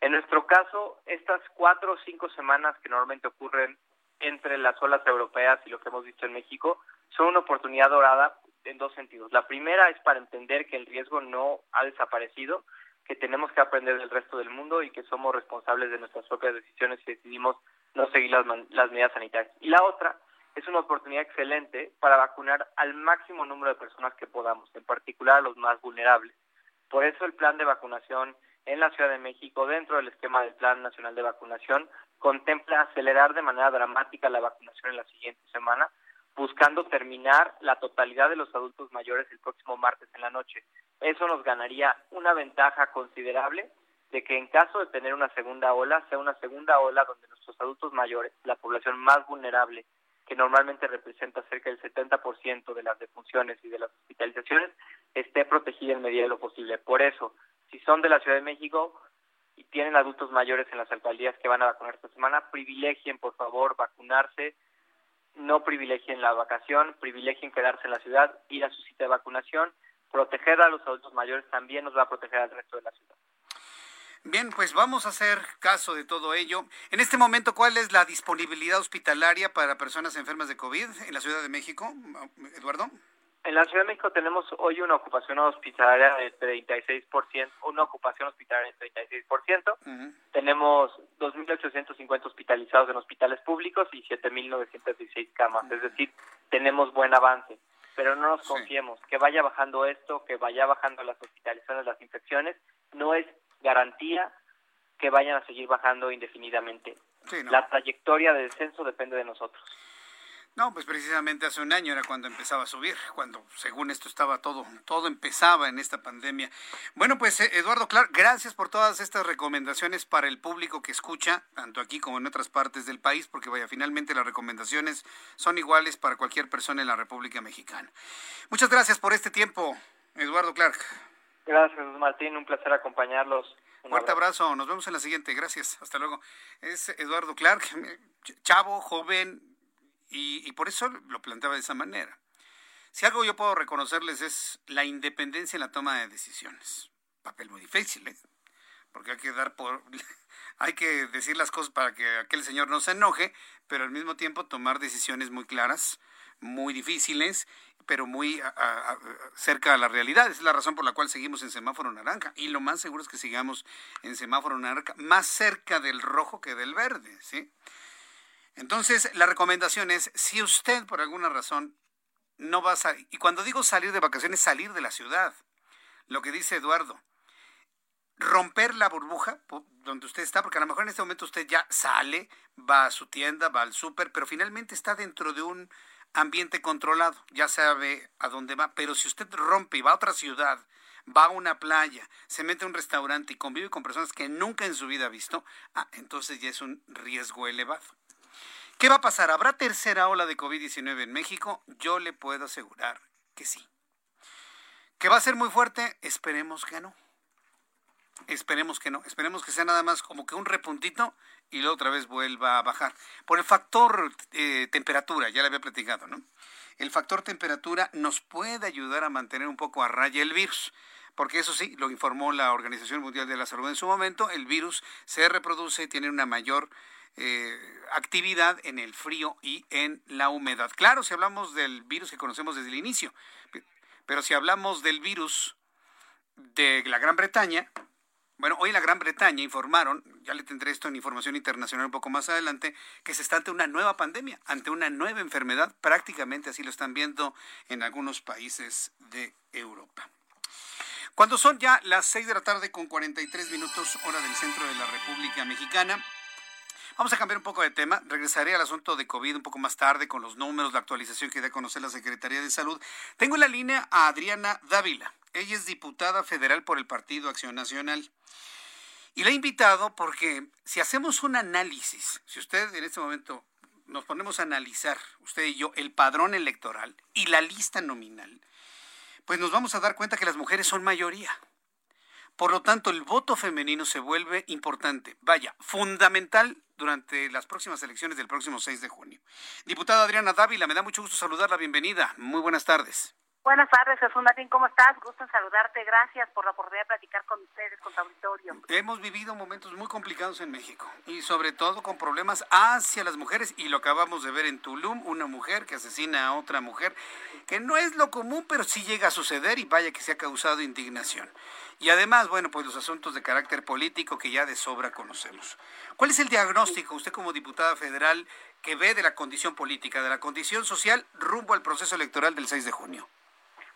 En nuestro caso, estas cuatro o cinco semanas que normalmente ocurren entre las olas europeas y lo que hemos visto en México son una oportunidad dorada en dos sentidos. La primera es para entender que el riesgo no ha desaparecido, que tenemos que aprender del resto del mundo y que somos responsables de nuestras propias decisiones si decidimos no seguir las, las medidas sanitarias. Y la otra es una oportunidad excelente para vacunar al máximo número de personas que podamos, en particular a los más vulnerables. Por eso el plan de vacunación en la Ciudad de México, dentro del esquema del Plan Nacional de Vacunación, contempla acelerar de manera dramática la vacunación en la siguiente semana, buscando terminar la totalidad de los adultos mayores el próximo martes en la noche. Eso nos ganaría una ventaja considerable de que en caso de tener una segunda ola, sea una segunda ola donde nuestros adultos mayores, la población más vulnerable, que normalmente representa cerca del 70% de las defunciones y de las hospitalizaciones, esté protegida en medida de lo posible. Por eso, si son de la Ciudad de México y tienen adultos mayores en las alcaldías que van a vacunar esta semana, privilegien, por favor, vacunarse no privilegien la vacación, privilegien quedarse en la ciudad, ir a su cita de vacunación, proteger a los adultos mayores también nos va a proteger al resto de la ciudad.
Bien, pues vamos a hacer caso de todo ello. En este momento, ¿cuál es la disponibilidad hospitalaria para personas enfermas de COVID en la Ciudad de México, Eduardo?
En la Ciudad de México tenemos hoy una ocupación hospitalaria de 36%, una ocupación hospitalaria de 36%. Tenemos 2.850 hospitalizados en hospitales públicos y 7.916 camas. Es decir, tenemos buen avance. Pero no nos confiemos. Que vaya bajando esto, que vaya bajando las hospitalizaciones, las infecciones, no es garantía que vayan a seguir bajando indefinidamente. La trayectoria de descenso depende de nosotros.
No, pues precisamente hace un año era cuando empezaba a subir, cuando según esto estaba todo, todo empezaba en esta pandemia. Bueno, pues eh, Eduardo Clark, gracias por todas estas recomendaciones para el público que escucha, tanto aquí como en otras partes del país, porque vaya, finalmente las recomendaciones son iguales para cualquier persona en la República Mexicana. Muchas gracias por este tiempo, Eduardo Clark.
Gracias, Martín, un placer acompañarlos.
Un Fuerte abrazo. nos vemos en la siguiente, gracias, hasta luego. Es Eduardo Clark, chavo, joven, y, por eso lo planteaba de esa manera. Si algo yo puedo reconocerles es la independencia en la toma de decisiones. Papel muy difícil, ¿eh? Porque hay que dar por hay que decir las cosas para que aquel señor no se enoje, pero al mismo tiempo tomar decisiones muy claras, muy difíciles, pero muy cerca a la realidad. Es la razón por la cual seguimos en semáforo naranja. Y lo más seguro es que sigamos en semáforo naranja, más cerca del rojo que del verde, ¿sí? Entonces, la recomendación es, si usted por alguna razón no va a salir, y cuando digo salir de vacaciones, salir de la ciudad, lo que dice Eduardo, romper la burbuja donde usted está, porque a lo mejor en este momento usted ya sale, va a su tienda, va al súper, pero finalmente está dentro de un ambiente controlado, ya sabe a dónde va, pero si usted rompe y va a otra ciudad, va a una playa, se mete a un restaurante y convive con personas que nunca en su vida ha visto, ah, entonces ya es un riesgo elevado. ¿Qué va a pasar? ¿Habrá tercera ola de COVID-19 en México? Yo le puedo asegurar que sí. ¿Que va a ser muy fuerte? Esperemos que no. Esperemos que no. Esperemos que sea nada más como que un repuntito y luego otra vez vuelva a bajar. Por el factor eh, temperatura, ya le había platicado, ¿no? El factor temperatura nos puede ayudar a mantener un poco a raya el virus porque eso sí, lo informó la Organización Mundial de la Salud en su momento, el virus se reproduce y tiene una mayor eh, actividad en el frío y en la humedad. Claro, si hablamos del virus que conocemos desde el inicio, pero si hablamos del virus de la Gran Bretaña, bueno, hoy en la Gran Bretaña informaron, ya le tendré esto en información internacional un poco más adelante, que se está ante una nueva pandemia, ante una nueva enfermedad, prácticamente así lo están viendo en algunos países de Europa. Cuando son ya las 6 de la tarde con 43 minutos hora del centro de la República Mexicana, Vamos a cambiar un poco de tema. Regresaré al asunto de COVID un poco más tarde con los números, la actualización que da a conocer la Secretaría de Salud. Tengo en la línea a Adriana Dávila. Ella es diputada federal por el Partido Acción Nacional. Y la he invitado porque si hacemos un análisis, si usted en este momento nos ponemos a analizar, usted y yo, el padrón electoral y la lista nominal, pues nos vamos a dar cuenta que las mujeres son mayoría. Por lo tanto, el voto femenino se vuelve importante, vaya, fundamental durante las próximas elecciones del próximo 6 de junio. Diputada Adriana Dávila, me da mucho gusto saludarla, bienvenida. Muy buenas tardes.
Buenas tardes, Jesús Martín, ¿cómo estás? Gusto en saludarte, gracias por la oportunidad de platicar con ustedes, con tu auditorio.
Hemos vivido momentos muy complicados en México y sobre todo con problemas hacia las mujeres y lo acabamos de ver en Tulum, una mujer que asesina a otra mujer, que no es lo común, pero sí llega a suceder y vaya que se ha causado indignación. Y además, bueno, pues los asuntos de carácter político que ya de sobra conocemos. ¿Cuál es el diagnóstico, usted como diputada federal, que ve de la condición política, de la condición social rumbo al proceso electoral del 6 de junio?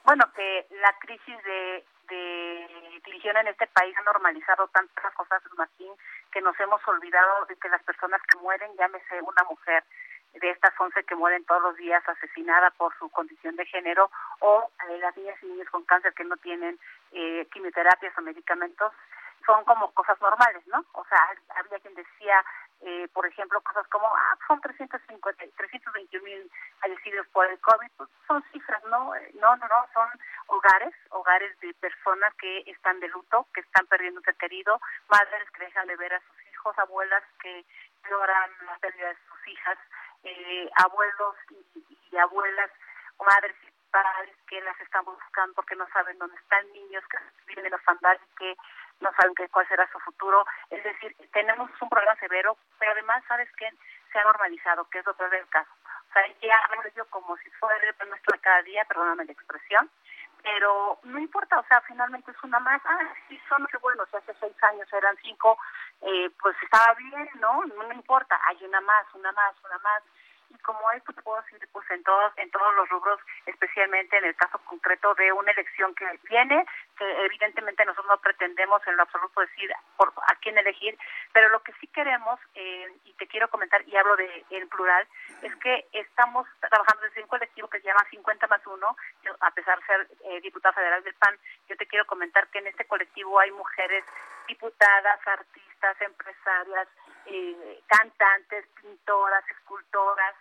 Bueno, que la crisis de, de división en este país ha normalizado tantas cosas, Martín, que nos hemos olvidado de que las personas que mueren, llámese una mujer, de estas 11 que mueren todos los días asesinada por su condición de género o eh, las niñas y niños con cáncer que no tienen eh, quimioterapias o medicamentos son como cosas normales, ¿no? O sea, había quien decía, eh, por ejemplo, cosas como, ah, son 350, 321 mil fallecidos por el COVID, pues son cifras, ¿no? No, no, no, son hogares, hogares de personas que están de luto, que están perdiendo un ser querido, madres que dejan de ver a sus hijos, abuelas que lloran la pérdida de sus hijas, eh, abuelos y, abuelas, madres y padres que las están buscando porque no saben dónde están niños, que viven en los y que no saben qué, cuál será su futuro. Es decir, tenemos un problema severo, pero además, ¿sabes qué? Se ha normalizado, que es lo peor del caso. O sea, ya hablo yo como si fuera el nuestro cada día, perdóname la expresión, pero no importa, o sea, finalmente es una más, ah, sí, son que bueno, si hace seis años eran cinco, eh, pues estaba bien, ¿no? ¿no? importa, hay una más, una más, una más. Y como esto te puedo decir, pues en todos, en todos los rubros, especialmente en el caso concreto de una elección que viene, que evidentemente nosotros no pretendemos en lo absoluto decir por a quién elegir, pero lo que sí queremos, eh, y te quiero comentar, y hablo de en plural, es que estamos trabajando desde un colectivo que se llama 50 más 1, a pesar de ser eh, diputada federal del PAN, yo te quiero comentar que en este colectivo hay mujeres diputadas, artistas, empresarias, eh, cantantes, pintoras, escultoras,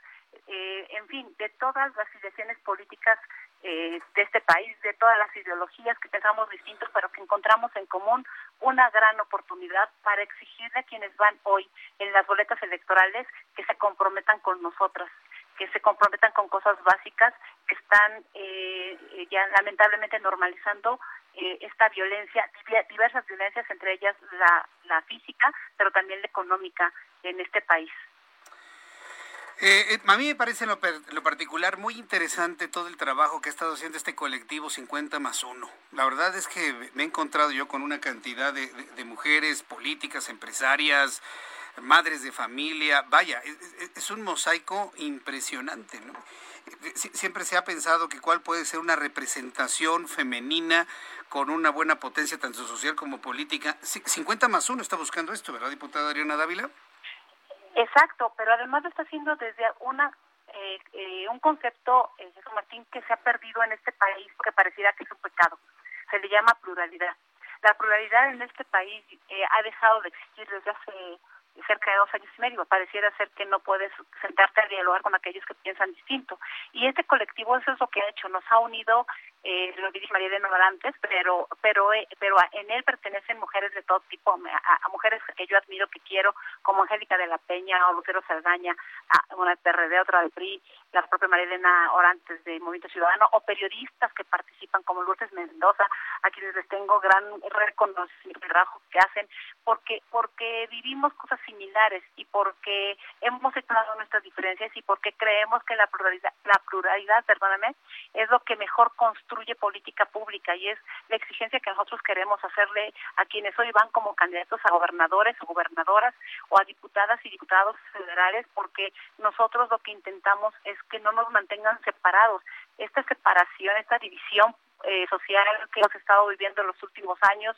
eh, en fin, de todas las situaciones políticas eh, de este país, de todas las ideologías que pensamos distintos, pero que encontramos en común una gran oportunidad para exigirle a quienes van hoy en las boletas electorales que se comprometan con nosotras, que se comprometan con cosas básicas que están eh, ya lamentablemente normalizando eh, esta violencia, diversas violencias, entre ellas la, la física, pero también la económica en este país.
Eh, eh, a mí me parece en lo, particular muy interesante todo el trabajo que ha estado haciendo este colectivo 50 más 1. La verdad es que me he encontrado yo con una cantidad de, mujeres políticas, empresarias, madres de familia, vaya, es, un mosaico impresionante, ¿no? Siempre se ha pensado que cuál puede ser una representación femenina con una buena potencia tanto social como política. 50 más uno está buscando esto, ¿verdad, diputada Adriana Dávila?
Exacto, pero además lo está haciendo desde una eh, eh, un concepto, eh, Martín, que se ha perdido en este país porque pareciera que es un pecado. Se le llama pluralidad. La pluralidad en este país eh, ha dejado de existir desde hace cerca de dos años y medio. Pareciera ser que no puedes sentarte a dialogar con aquellos que piensan distinto. Y este colectivo eso es lo que ha hecho, nos ha unido eh, lo dice María de antes, pero, pero, eh, pero en él pertenecen mujeres de todo tipo, a, mujeres que yo admiro, que quiero, como Angélica de la Peña o Lucero Saldaña, una de PRD, otra del PRI, la propia María Elena Orantes de Movimiento Ciudadano, o periodistas que participan como Lourdes Mendoza, a quienes les tengo gran reconocimiento del trabajo que hacen, porque, porque vivimos cosas similares y porque hemos aceptado nuestras diferencias y porque creemos que la pluralidad, la pluralidad, perdóname, es lo que mejor construye política pública y es la exigencia que nosotros queremos hacerle a quienes hoy van como candidatos a gobernadores o gobernadoras o a diputadas y diputados federales porque nosotros lo que intentamos es que no nos mantengan separados. Esta separación, esta división eh, social que hemos estado viviendo en los últimos años,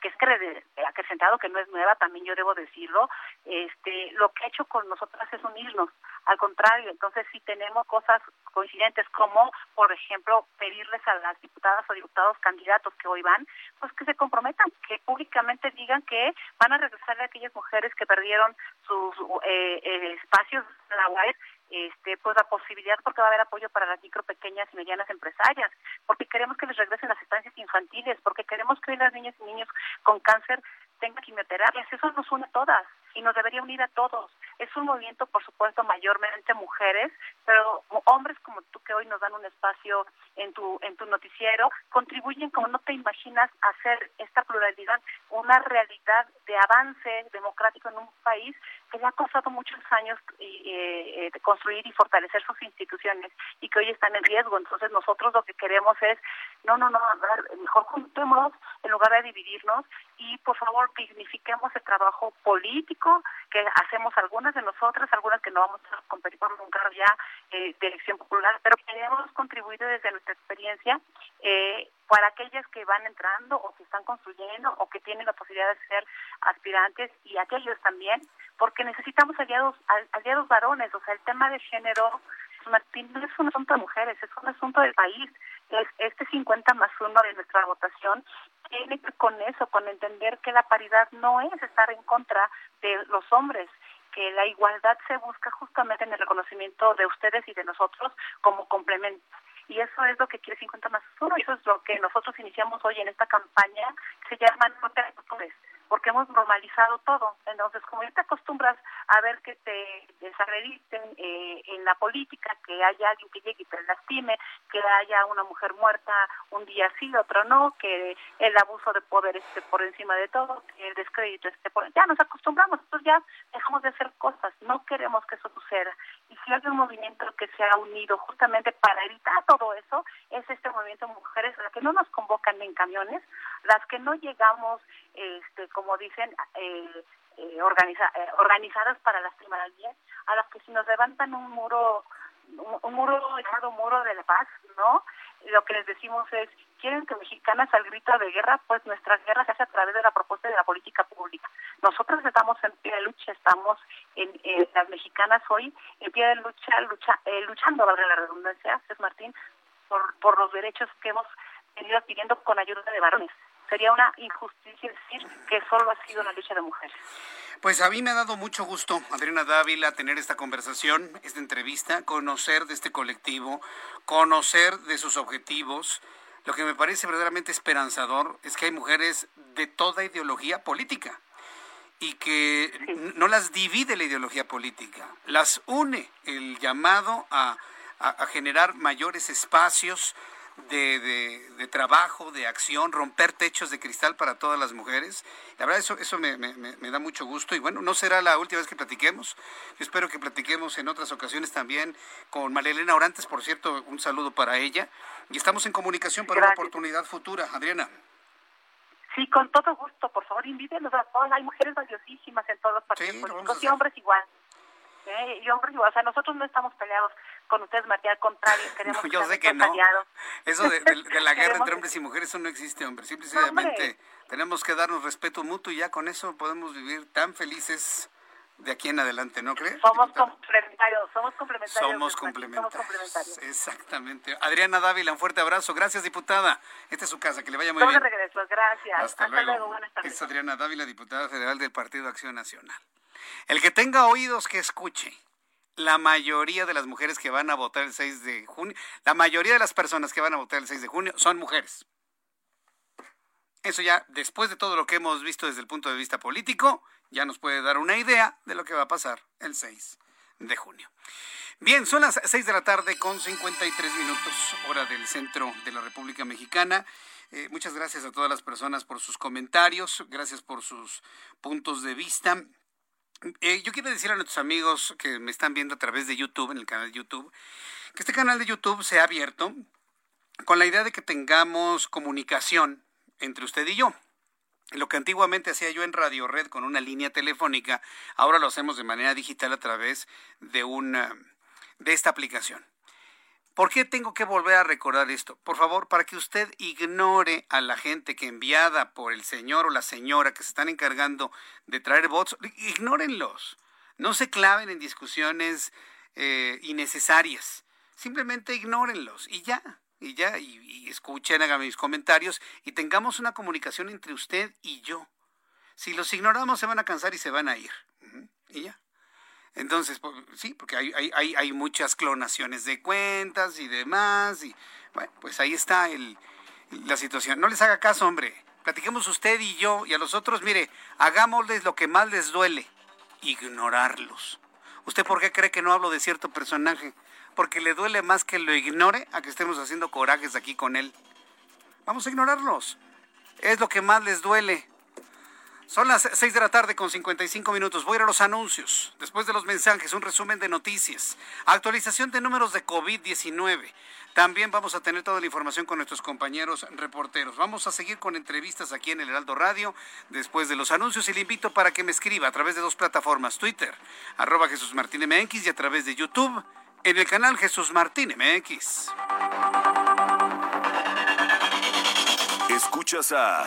que es que acrecentado, que no es nueva, también yo debo decirlo, este, lo que ha hecho con nosotras es unirnos. Al contrario, entonces si tenemos cosas coincidentes como, por ejemplo, pedirles a las diputadas o diputados candidatos que hoy van, pues que se comprometan, que públicamente digan que van a regresar a aquellas mujeres que perdieron sus eh, eh, espacios laborales este, pues la posibilidad porque va a haber apoyo para las micro, pequeñas y medianas empresarias, porque queremos que les regresen las estancias infantiles, porque queremos que hoy las niñas y niños con cáncer tengan quimioterapias, eso nos une a todas y nos debería unir a todos. Es un movimiento, por supuesto, mayormente mujeres, pero hombres como tú que hoy nos dan un espacio en tu en tu noticiero contribuyen como no te imaginas a hacer esta pluralidad una realidad de avance democrático en un país que le ha costado muchos años eh, eh, construir y fortalecer sus instituciones y que hoy están en riesgo. Entonces nosotros lo que queremos es, no, no, no, mejor juntémonos en lugar de dividirnos y por favor dignifiquemos el trabajo político que hacemos algunas de nosotras, algunas que no vamos a competir por un cargo ya eh, de elección popular, pero queremos contribuir desde nuestra experiencia eh, para aquellas que van entrando o que están construyendo o que tienen la posibilidad de ser aspirantes y aquellos también, porque necesitamos aliados, aliados varones, o sea, el tema de género, Martín, no es un asunto de mujeres, es un asunto del país. Es, este 50 más uno de nuestra votación tiene que con eso, con entender que la paridad no es estar en contra de los hombres, que la igualdad se busca justamente en el reconocimiento de ustedes y de nosotros como complemento. Y eso es lo que quiere 50 más uno, y eso es lo que nosotros iniciamos hoy en esta campaña que se llama No te porque hemos normalizado todo. Entonces, como ya te acostumbras a ver que te desagrediten eh, en la política, que haya alguien que llegue y te lastime, que haya una mujer muerta un día sí, otro no, que el abuso de poder esté por encima de todo, que el descrédito esté por ya nos acostumbramos, entonces ya dejamos de hacer cosas, no queremos que eso suceda. Y si hay un movimiento que se ha unido justamente para evitar todo eso, es este movimiento de mujeres, las que no nos convocan en camiones, las que no llegamos este, como dicen, eh, eh, eh, organizadas para al bien, a las que si nos levantan un muro, un, muro llamado muro de la paz, ¿no? Lo que les decimos es, quieren que mexicanas al grito de guerra, pues nuestra guerra se hace a través de la propuesta de la política pública. Nosotros estamos en pie de lucha, estamos en, las mexicanas hoy en pie de lucha, lucha luchando, valga la redundancia, es Martín, por, por los derechos que hemos venido adquiriendo con ayuda de varones sería una injusticia decir que solo ha sido una lucha de mujeres.
Pues a mí me ha dado mucho gusto, Adriana Dávila, tener esta conversación, esta entrevista, conocer de este colectivo, conocer de sus objetivos. Lo que me parece verdaderamente esperanzador es que hay mujeres de toda ideología política y que no las divide la ideología política, las une el llamado a, a generar mayores espacios de, de, trabajo, de acción, romper techos de cristal para todas las mujeres. La verdad, eso, eso me, me, da mucho gusto. Y bueno, no será la última vez que platiquemos. Yo espero que platiquemos en otras ocasiones también con Marilena Orantes, por cierto, un saludo para ella. Y estamos en comunicación para una oportunidad futura. Adriana.
Sí, con todo gusto, por favor, invítenos a todas. Hay mujeres valiosísimas en todos los partidos políticos y hombres igual. ¿Eh? Y hombres igual. O sea, nosotros no estamos peleados con ustedes, Matías, al contrario, queremos
no, yo sé que no. Eso de, de, la guerra entre hombres y mujeres, eso no existe, hombre. Simplemente tenemos que darnos respeto mutuo y ya con eso podemos vivir tan felices de aquí en adelante, ¿no crees?
Somos complementarios, somos complementarios.
Somos complementarios. Exactamente. Adriana Dávila, un fuerte abrazo. Gracias, diputada. Esta es su casa, que le vaya muy bien.
regreso, gracias.
Hasta, luego. Buenas tardes. Es Adriana Dávila, diputada federal del Partido Acción Nacional. El que tenga oídos que escuche. La mayoría de las mujeres que van a votar el 6 de junio, la mayoría de las personas que van a votar el 6 de junio son mujeres. Eso ya, después de todo lo que hemos visto desde el punto de vista político, ya nos puede dar una idea de lo que va a pasar el 6 de junio. Bien, son las 6 de la tarde con 53 minutos, hora del centro de la República Mexicana. Eh, muchas gracias a todas las personas por sus comentarios, gracias por sus puntos de vista. Eh, yo quiero decir a nuestros amigos que me están viendo a través de YouTube, en el canal de YouTube, que este canal de YouTube se ha abierto con la idea de que tengamos comunicación entre usted y yo. Lo que antiguamente hacía yo en Radio Red con una línea telefónica, ahora lo hacemos de manera digital a través de una de esta aplicación. ¿Por qué tengo que volver a recordar esto? Por favor, para que usted ignore a la gente que enviada por el señor o la señora que se están encargando de traer votos, ignórenlos. No se claven en discusiones eh, innecesarias. Simplemente ignórenlos y ya y ya, y, escuchen, hagan mis comentarios y tengamos una comunicación entre usted y yo. Si los ignoramos se van a cansar y se van a ir. Y ya. Entonces, sí, porque hay, hay, hay, muchas clonaciones de cuentas y demás. Y bueno, pues ahí está el, la situación. No les haga caso, hombre. Platiquemos usted y yo y a los otros, mire, hagámosles lo que más les duele, ignorarlos. ¿Usted por qué cree que no hablo de cierto personaje? porque le duele más que lo ignore a que estemos haciendo corajes aquí con él. Vamos a ignorarlos. Es lo que más les duele. Son las 6 de la tarde con 55 minutos. Voy a ir a los anuncios. Después de los mensajes, un resumen de noticias. Actualización de números de COVID-19. También vamos a tener toda la información con nuestros compañeros reporteros. Vamos a seguir con entrevistas aquí en el Heraldo Radio después de los anuncios y le invito para que me escriba a través de dos plataformas, Twitter, arroba Jesús Martín MX y a través de YouTube en el canal Jesús Martín MX.
Escuchas a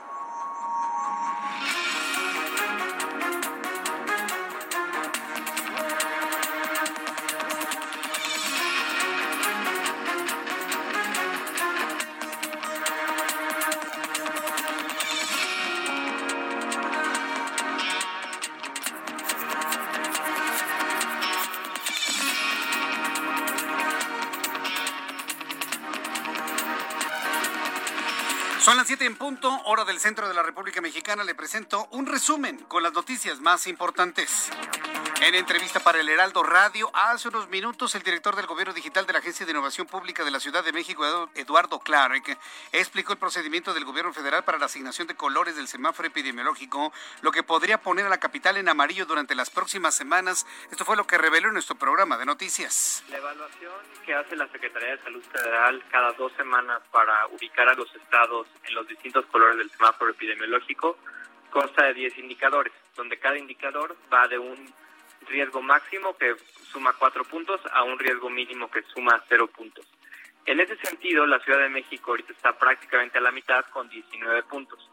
Del centro de la República Mexicana. Le presento un resumen con las noticias más importantes. En entrevista para el Heraldo Radio, hace unos minutos, el director del Gobierno Digital de la Agencia de Innovación Pública de la Ciudad de México, Eduardo Clark, explicó el procedimiento del Gobierno Federal para la asignación de colores del semáforo epidemiológico, lo que podría poner a la capital en amarillo durante las próximas semanas. Esto fue lo que reveló en nuestro programa de noticias.
La evaluación que hace la Secretaría de Salud Federal cada dos semanas para ubicar a los estados en los distintos colores del semáforo epidemiológico consta de 10 indicadores, donde cada indicador va de un riesgo máximo que suma cuatro puntos a un riesgo mínimo que suma cero puntos. En ese sentido, la Ciudad de México ahorita está prácticamente a la mitad con 19 puntos.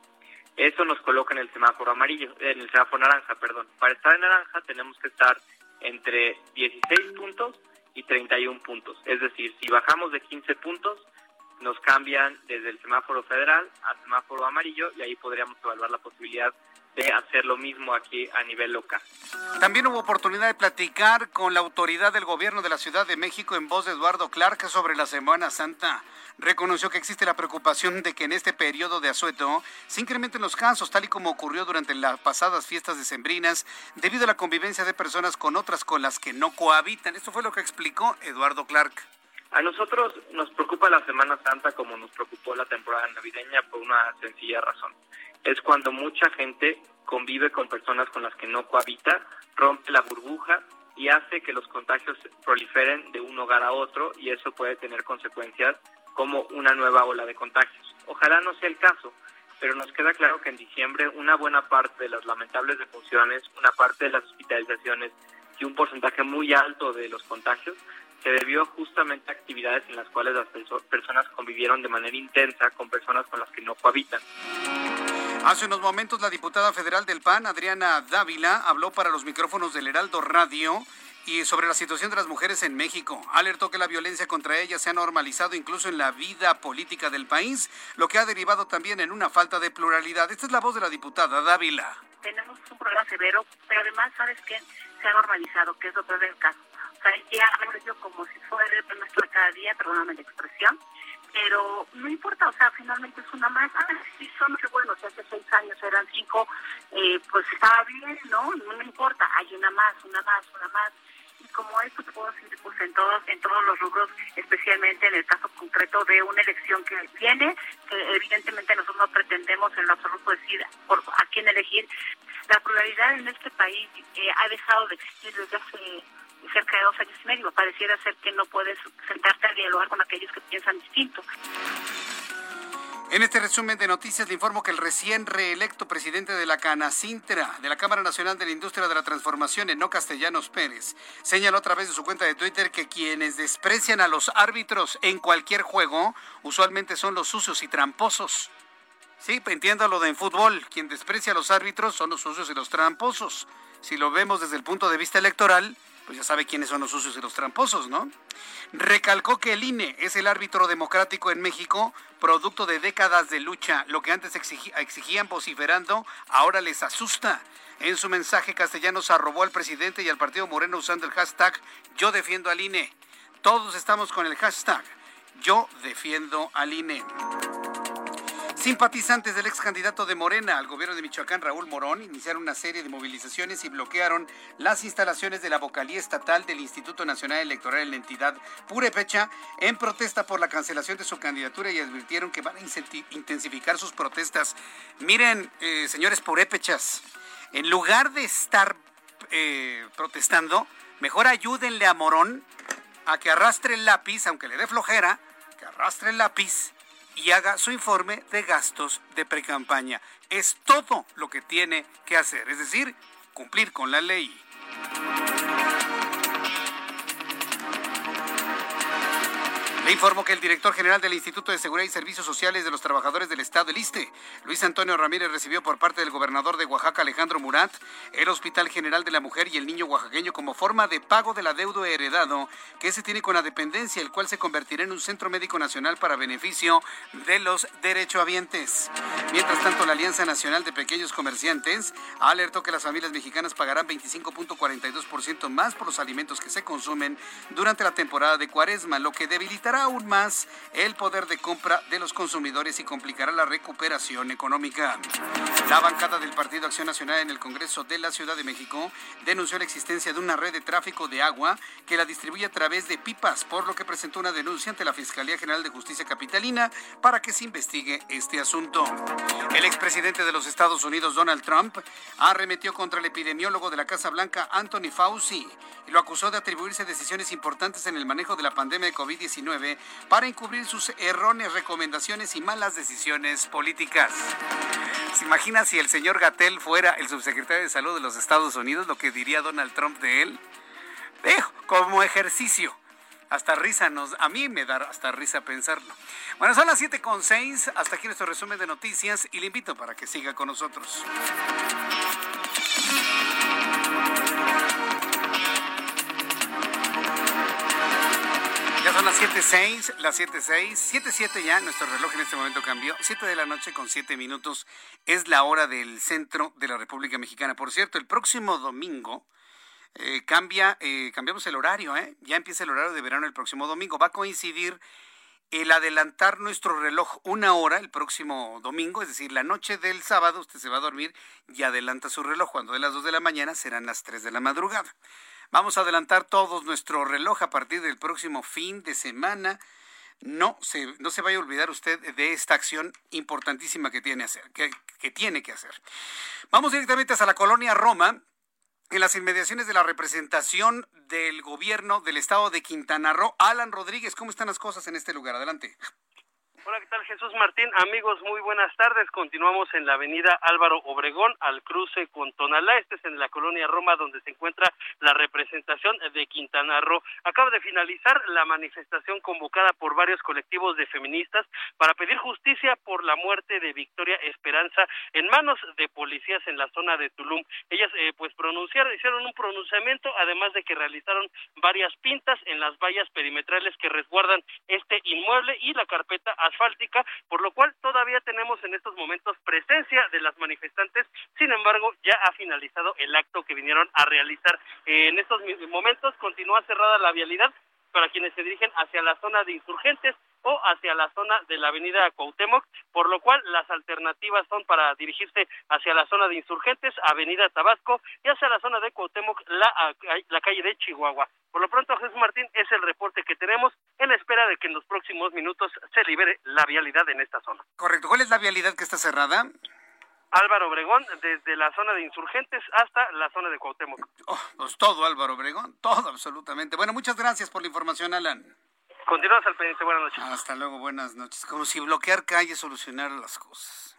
Eso nos coloca en el semáforo amarillo, en el semáforo naranja, perdón. Para estar en naranja tenemos que estar entre 16 puntos y 31 puntos. Es decir, si bajamos de 15 puntos, nos cambian desde el semáforo federal al semáforo amarillo y ahí podríamos evaluar la posibilidad de hacer lo mismo aquí a nivel local.
También hubo oportunidad de platicar con la autoridad del gobierno de la Ciudad de México en voz de Eduardo Clark sobre la Semana Santa. Reconoció que existe la preocupación de que en este periodo de asueto se incrementen los casos, tal y como ocurrió durante las pasadas fiestas decembrinas, debido a la convivencia de personas con otras con las que no cohabitan. Esto fue lo que explicó Eduardo Clark.
A nosotros nos preocupa la Semana Santa como nos preocupó la temporada navideña por una sencilla razón. Es cuando mucha gente convive con personas con las que no cohabita, rompe la burbuja y hace que los contagios proliferen de un hogar a otro y eso puede tener consecuencias como una nueva ola de contagios. Ojalá no sea el caso, pero nos queda claro que en diciembre una buena parte de las lamentables defunciones, una parte de las hospitalizaciones y un porcentaje muy alto de los contagios se debió justamente a actividades en las cuales las personas convivieron de manera intensa con personas con las que no cohabitan.
Hace unos momentos la diputada federal del PAN, Adriana Dávila, habló para los micrófonos del Heraldo Radio y sobre la situación de las mujeres en México. Alertó que la violencia contra ellas se ha normalizado incluso en la vida política del país, lo que ha derivado también en una falta de pluralidad. Esta es la voz de la diputada Dávila.
Tenemos un problema severo, pero además, ¿sabes qué? Se ha normalizado, que es lo peor del caso. O sea, ya yo como si fuera el nuestro de cada día, perdóname la expresión, pero no importa, o sea, finalmente es una. Ah, sí, son, que bueno, si hace seis años eran cinco, eh, pues estaba bien, ¿no? No me importa, hay una más, una más, una más. Y como esto te puedo decir, pues en todos, en todos los rubros, especialmente en el caso concreto de una elección que viene, que evidentemente nosotros no pretendemos en lo absoluto decir por a quién elegir. La pluralidad en este país eh, ha dejado de existir desde hace cerca de dos años y medio. Pareciera ser que no puedes sentarte a dialogar con aquellos que piensan distinto.
En este resumen de noticias le informo que el recién reelecto presidente de la Canacintra, de la Cámara Nacional de la Industria de la Transformación, no Castellanos Pérez, señaló a través de su cuenta de Twitter que quienes desprecian a los árbitros en cualquier juego usualmente son los sucios y tramposos. Sí, entiendo lo de en fútbol. Quien desprecia a los árbitros son los sucios y los tramposos. Si lo vemos desde el punto de vista electoral, pues ya sabe quiénes son los sucios y los tramposos, ¿no? Recalcó que el INE es el árbitro democrático en México, producto de décadas de lucha. Lo que antes exigían vociferando, ahora les asusta. En su mensaje, Castellanos arrobó al presidente y al partido Moreno usando el hashtag Yo defiendo al INE. Todos estamos con el hashtag Yo defiendo al INE. Simpatizantes del ex candidato de Morena al gobierno de Michoacán, Raúl Morón, iniciaron una serie de movilizaciones y bloquearon las instalaciones de la vocalía estatal del Instituto Nacional Electoral en la entidad Purepecha en protesta por la cancelación de su candidatura y advirtieron que van a intensificar sus protestas. Miren, eh, señores Purépechas, en lugar de estar eh, protestando, mejor ayúdenle a Morón a que arrastre el lápiz, aunque le dé flojera, que arrastre el lápiz y haga su informe de gastos de precampaña. Es todo lo que tiene que hacer, es decir, cumplir con la ley. Le informo que el director general del Instituto de Seguridad y Servicios Sociales de los Trabajadores del Estado, el ISTE, Luis Antonio Ramírez, recibió por parte del gobernador de Oaxaca, Alejandro Murat, el Hospital General de la Mujer y el Niño Oaxaqueño como forma de pago del adeudo heredado que se tiene con la dependencia, el cual se convertirá en un centro médico nacional para beneficio de los derechohabientes. Mientras tanto, la Alianza Nacional de Pequeños Comerciantes alertó que las familias mexicanas pagarán 25.42% más por los alimentos que se consumen durante la temporada de cuaresma, lo que debilitará aún más el poder de compra de los consumidores y complicará la recuperación económica. La bancada del Partido Acción Nacional en el Congreso de la Ciudad de México denunció la existencia de una red de tráfico de agua que la distribuye a través de pipas, por lo que presentó una denuncia ante la Fiscalía General de Justicia Capitalina para que se investigue este asunto. El expresidente de los Estados Unidos, Donald Trump, arremetió contra el epidemiólogo de la Casa Blanca, Anthony Fauci, y lo acusó de atribuirse decisiones importantes en el manejo de la pandemia de COVID-19 para encubrir sus erróneas recomendaciones y malas decisiones políticas. ¿Se imagina si el señor Gatel fuera el subsecretario de Salud de los Estados Unidos, lo que diría Donald Trump de él? Dejo, como ejercicio. Hasta risa nos, a mí me da hasta risa pensarlo. Bueno, son las 7.6, hasta aquí nuestro resumen de noticias y le invito para que siga con nosotros. Las 7.06, las 7.06, 7.07 ya, nuestro reloj en este momento cambió. 7 de la noche con 7 minutos es la hora del centro de la República Mexicana. Por cierto, el próximo domingo eh, cambia, eh, cambiamos el horario, ¿eh? Ya empieza el horario de verano el próximo domingo. Va a coincidir el adelantar nuestro reloj una hora el próximo domingo, es decir, la noche del sábado usted se va a dormir y adelanta su reloj. Cuando de las 2 de la mañana serán las 3 de la madrugada. Vamos a adelantar todos nuestro reloj a partir del próximo fin de semana. No se, no se vaya a olvidar usted de esta acción importantísima que tiene, hacer, que, que tiene que hacer. Vamos directamente hasta la colonia Roma, en las inmediaciones de la representación del gobierno del estado de Quintana Roo. Alan Rodríguez, ¿cómo están las cosas en este lugar? Adelante.
Hola, ¿qué tal Jesús Martín? Amigos, muy buenas tardes. Continuamos en la avenida Álvaro Obregón al cruce con Tonalá. Este es en la colonia Roma donde se encuentra la representación de Quintana Roo. Acaba de finalizar la manifestación convocada por varios colectivos de feministas para pedir justicia por la muerte de Victoria Esperanza en manos de policías en la zona de Tulum. Ellas eh, pues pronunciaron, hicieron un pronunciamiento, además de que realizaron varias pintas en las vallas perimetrales que resguardan este inmueble y la carpeta por lo cual todavía tenemos en estos momentos presencia de las manifestantes. Sin embargo, ya ha finalizado el acto que vinieron a realizar. En estos momentos continúa cerrada la vialidad para quienes se dirigen hacia la zona de insurgentes o hacia la zona de la avenida Cuauhtémoc, por lo cual las alternativas son para dirigirse hacia la zona de insurgentes, avenida Tabasco, y hacia la zona de Cuauhtémoc, la, la calle de Chihuahua. Por lo pronto, Jesús Martín, es el reporte que tenemos en espera de que en los próximos minutos se libere la vialidad en esta zona.
Correcto. ¿Cuál es la vialidad que está cerrada?
Álvaro Obregón, desde la zona de insurgentes hasta la zona de Cuauhtémoc.
Oh, pues todo Álvaro Obregón, todo absolutamente. Bueno, muchas gracias por la información, Alan.
Continuamos al pendiente, buenas noches.
Hasta luego, buenas noches. Como si bloquear calles solucionara las cosas.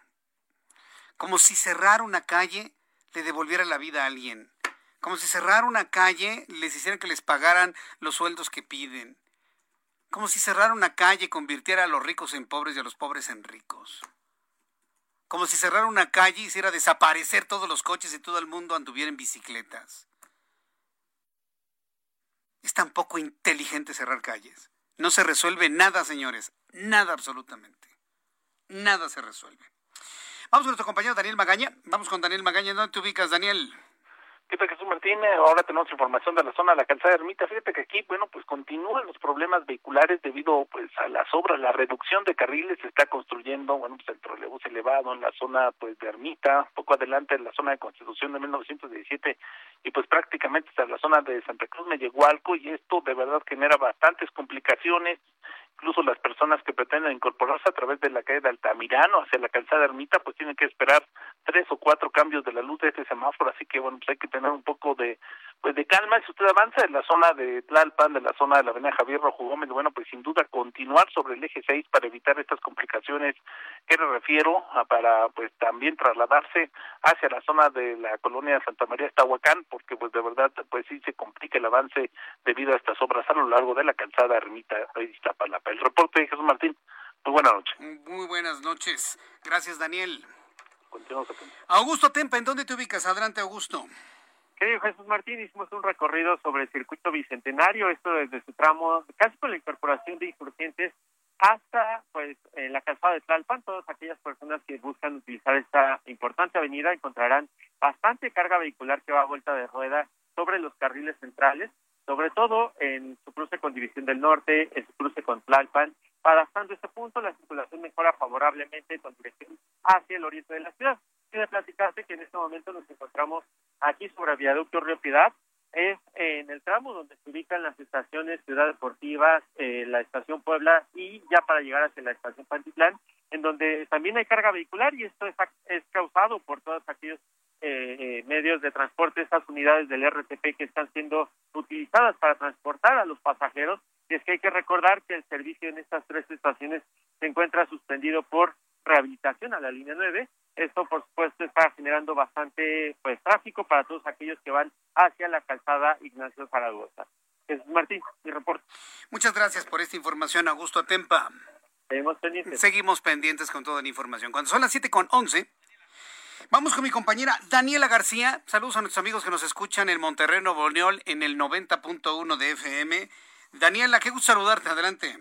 Como si cerrar una calle le devolviera la vida a alguien. Como si cerrar una calle les hiciera que les pagaran los sueldos que piden. Como si cerrar una calle convirtiera a los ricos en pobres y a los pobres en ricos. Como si cerrar una calle hiciera desaparecer todos los coches y todo el mundo anduviera en bicicletas. Es tan poco inteligente cerrar calles. No se resuelve nada, señores. Nada absolutamente. Nada se resuelve. Vamos con nuestro compañero Daniel Magaña. Vamos con Daniel Magaña. ¿Dónde te ubicas, Daniel?
¿Qué tal, Jesús Martín? Ahora tenemos información de la zona de la calzada de Ermita. Fíjate que aquí, bueno, pues continúan los problemas vehiculares debido pues a las obras, la reducción de carriles se está construyendo, bueno, pues el trolebús elevado en la zona pues de Ermita, poco adelante en la zona de Constitución de 1917 y pues prácticamente hasta la zona de Santa Cruz Mellehualco y esto de verdad genera bastantes complicaciones incluso las personas que pretenden incorporarse a través de la calle de Altamirano hacia la calzada Ermita, pues tienen que esperar tres o cuatro cambios de la luz de este semáforo, así que bueno, pues hay que tener un poco de pues de calma. Si usted avanza en la zona de Tlalpan, de la zona de la avenida Javier Rojo Gómez, bueno, pues sin duda continuar sobre el eje 6 para evitar estas complicaciones que le refiero, para pues también trasladarse hacia la zona de la colonia de Santa María Estahuacán, porque pues de verdad pues sí se complica el avance debido a estas obras a lo largo de la calzada Ermita de Iztapalapa. El reporte de Jesús Martín. Muy buenas noches.
Muy buenas noches. Gracias, Daniel.
Continuamos.
Augusto Tempa, ¿en dónde te ubicas? Adelante, Augusto.
Querido Jesús Martín, hicimos un recorrido sobre el circuito bicentenario, esto desde su tramo, casi con la incorporación de insurgentes hasta pues en la calzada de Tlalpan, todas aquellas personas que buscan utilizar esta importante avenida encontrarán bastante carga vehicular que va a vuelta de rueda sobre los carriles centrales, sobre todo en su cruce con División del Norte, en su cruce con Tlalpan. Adaptando este punto, la circulación mejora favorablemente con dirección hacia el oriente de la ciudad. Quiero platicarte que en este momento nos encontramos aquí sobre viaducto Río Piedad, es en el tramo donde se ubican las estaciones Ciudad Deportiva, eh, la estación Puebla y ya para llegar hacia la estación Pantitlán, en donde también hay carga vehicular y esto es, es causado por todos aquellos eh, eh, medios de transporte, estas unidades del RTP que están siendo utilizadas para transportar a los pasajeros. Y es que hay que recordar que el servicio en estas tres estaciones se encuentra suspendido por rehabilitación a la línea 9 esto, por supuesto, está generando bastante pues tráfico para todos aquellos que van hacia la calzada Ignacio Zaragoza. Es Martín, mi reporte.
Muchas gracias por esta información, Augusto Atempa.
Seguimos pendientes.
Seguimos pendientes con toda la información. Cuando son las siete con once, vamos con mi compañera Daniela García. Saludos a nuestros amigos que nos escuchan en Monterrey, Nuevo León, en el 90.1 de FM. Daniela, qué gusto saludarte, adelante.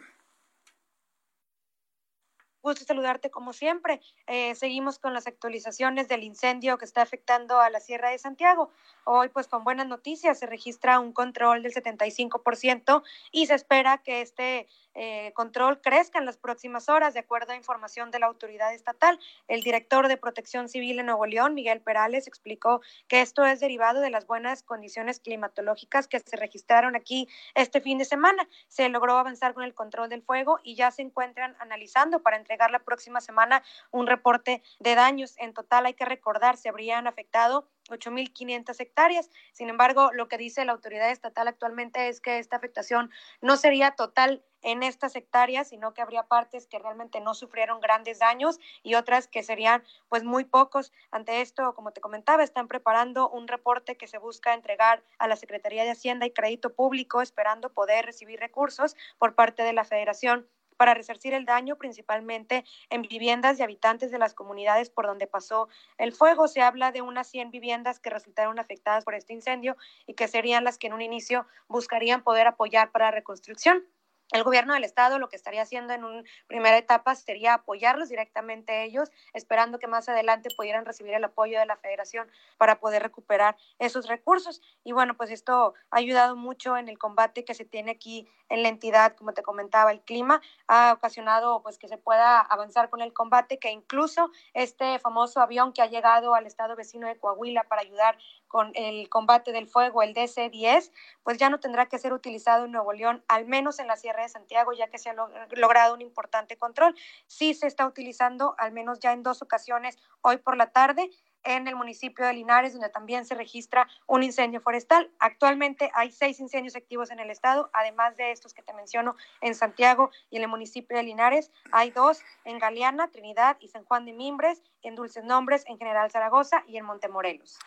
Gusto saludarte como siempre. Eh, seguimos con las actualizaciones del incendio que está afectando a la Sierra de Santiago. Hoy, pues con buenas noticias, se registra un control del 75% y se espera que este eh, control crezca en las próximas horas, de acuerdo a información de la autoridad estatal. El director de Protección Civil en Nuevo León, Miguel Perales, explicó que esto es derivado de las buenas condiciones climatológicas que se registraron aquí este fin de semana. Se logró avanzar con el control del fuego y ya se encuentran analizando para entregar la próxima semana un reporte de daños. En total, hay que recordar, se habrían afectado 8.500 hectáreas. Sin embargo, lo que dice la autoridad estatal actualmente es que esta afectación no sería total en estas hectáreas, sino que habría partes que realmente no sufrieron grandes daños y otras que serían pues muy pocos. Ante esto, como te comentaba, están preparando un reporte que se busca entregar a la Secretaría de Hacienda y Crédito Público, esperando poder recibir recursos por parte de la Federación para resarcir el daño principalmente en viviendas y habitantes de las comunidades por donde pasó el fuego. Se habla de unas 100 viviendas que resultaron afectadas por este incendio y que serían las que en un inicio buscarían poder apoyar para la reconstrucción. El gobierno del estado lo que estaría haciendo en una primera etapa sería apoyarlos directamente ellos, esperando que más adelante pudieran recibir el apoyo de la federación para poder recuperar esos recursos. Y bueno, pues esto ha ayudado mucho en el combate que se tiene aquí en la entidad, como te comentaba, el clima ha ocasionado pues que se pueda avanzar con el combate, que incluso este famoso avión que ha llegado al estado vecino de Coahuila para ayudar con el combate del fuego, el DC-10, pues ya no tendrá que ser utilizado en Nuevo León, al menos en la Sierra de Santiago, ya que se ha logrado un importante control. Sí se está utilizando, al menos ya en dos ocasiones, hoy por la tarde, en el municipio de Linares, donde también se registra un incendio forestal. Actualmente hay seis incendios activos en el estado, además de estos que te menciono en Santiago y en el municipio de Linares. Hay dos en Galeana, Trinidad y San Juan de Mimbres, en Dulces Nombres, en General Zaragoza y en Montemorelos.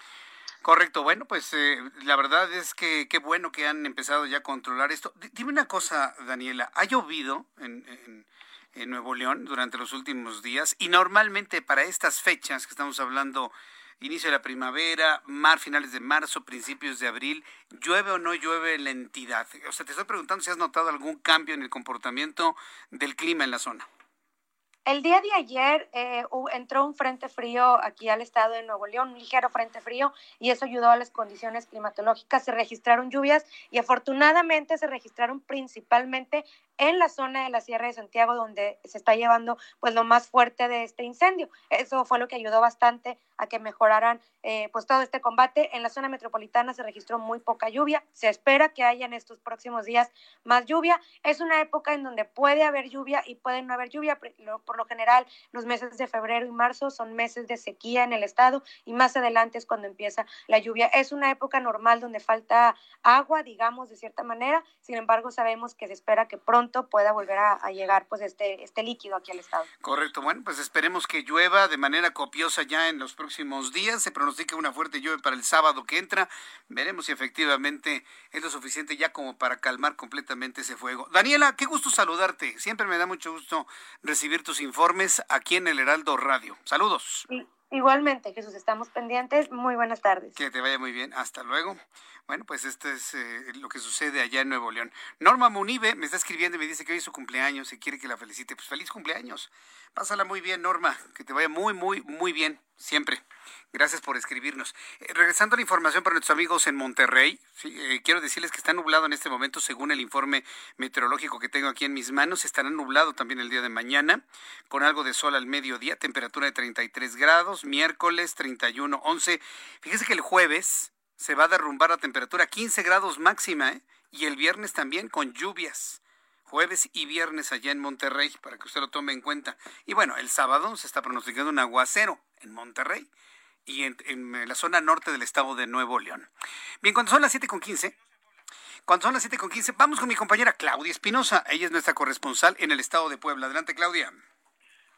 Correcto, bueno, pues eh, la verdad es que qué bueno que han empezado ya a controlar esto. dime una cosa, Daniela, ¿ha llovido en, en, Nuevo León durante los últimos días? Y normalmente para estas fechas que estamos hablando, inicio de la primavera, mar, finales de marzo, principios de abril, ¿llueve o no llueve en la entidad? O sea, te estoy preguntando si has notado algún cambio en el comportamiento del clima en la zona.
El día de ayer eh, entró un frente frío aquí al estado de Nuevo León, un ligero frente frío, y eso ayudó a las condiciones climatológicas. Se registraron lluvias y afortunadamente se registraron principalmente en la zona de la Sierra de Santiago, donde se está llevando pues lo más fuerte de este incendio. Eso fue lo que ayudó bastante a que mejoraran eh, pues todo este combate. En la zona metropolitana se registró muy poca lluvia. Se espera que haya en estos próximos días más lluvia. Es una época en donde puede haber lluvia y puede no haber lluvia. Por lo general, los meses de febrero y marzo son meses de sequía en el estado y más adelante es cuando empieza la lluvia. Es una época normal donde falta agua, digamos, de cierta manera. Sin embargo, sabemos que se espera que pronto pueda volver a, llegar pues este, este líquido aquí al estado.
Correcto, bueno, pues esperemos que llueva de manera copiosa ya en los próximos días. Se pronostica una fuerte lluvia para el sábado que entra. Veremos si efectivamente es lo suficiente ya como para calmar completamente ese fuego. Daniela, qué gusto saludarte. Siempre me da mucho gusto recibir tus informes aquí en el Heraldo Radio. Saludos.
Igualmente, Jesús, estamos pendientes. Muy buenas tardes.
Que te vaya muy bien. Hasta luego. Bueno, pues esto es eh, lo que sucede allá en Nuevo León. Norma Munive me está escribiendo y me dice que hoy es su cumpleaños y quiere que la felicite. Pues feliz cumpleaños. Pásala muy bien, Norma. Que te vaya muy, muy, muy bien. Siempre. Gracias por escribirnos. Eh, regresando a la información para nuestros amigos en Monterrey, eh, quiero decirles que está nublado en este momento según el informe meteorológico que tengo aquí en mis manos. Estará nublado también el día de mañana, con algo de sol al mediodía, temperatura de 33 grados, miércoles 31, 11. Fíjese que el jueves se va a derrumbar la temperatura 15 grados máxima, ¿eh? y el viernes también con lluvias jueves y viernes allá en Monterrey, para que usted lo tome en cuenta. Y bueno, el sábado se está pronosticando un aguacero en Monterrey y en, la zona norte del estado de Nuevo León. Bien, cuando son las 7.15, cuando son las 7.15, vamos con mi compañera Claudia Espinosa. Ella es nuestra corresponsal en el estado de Puebla. Adelante, Claudia.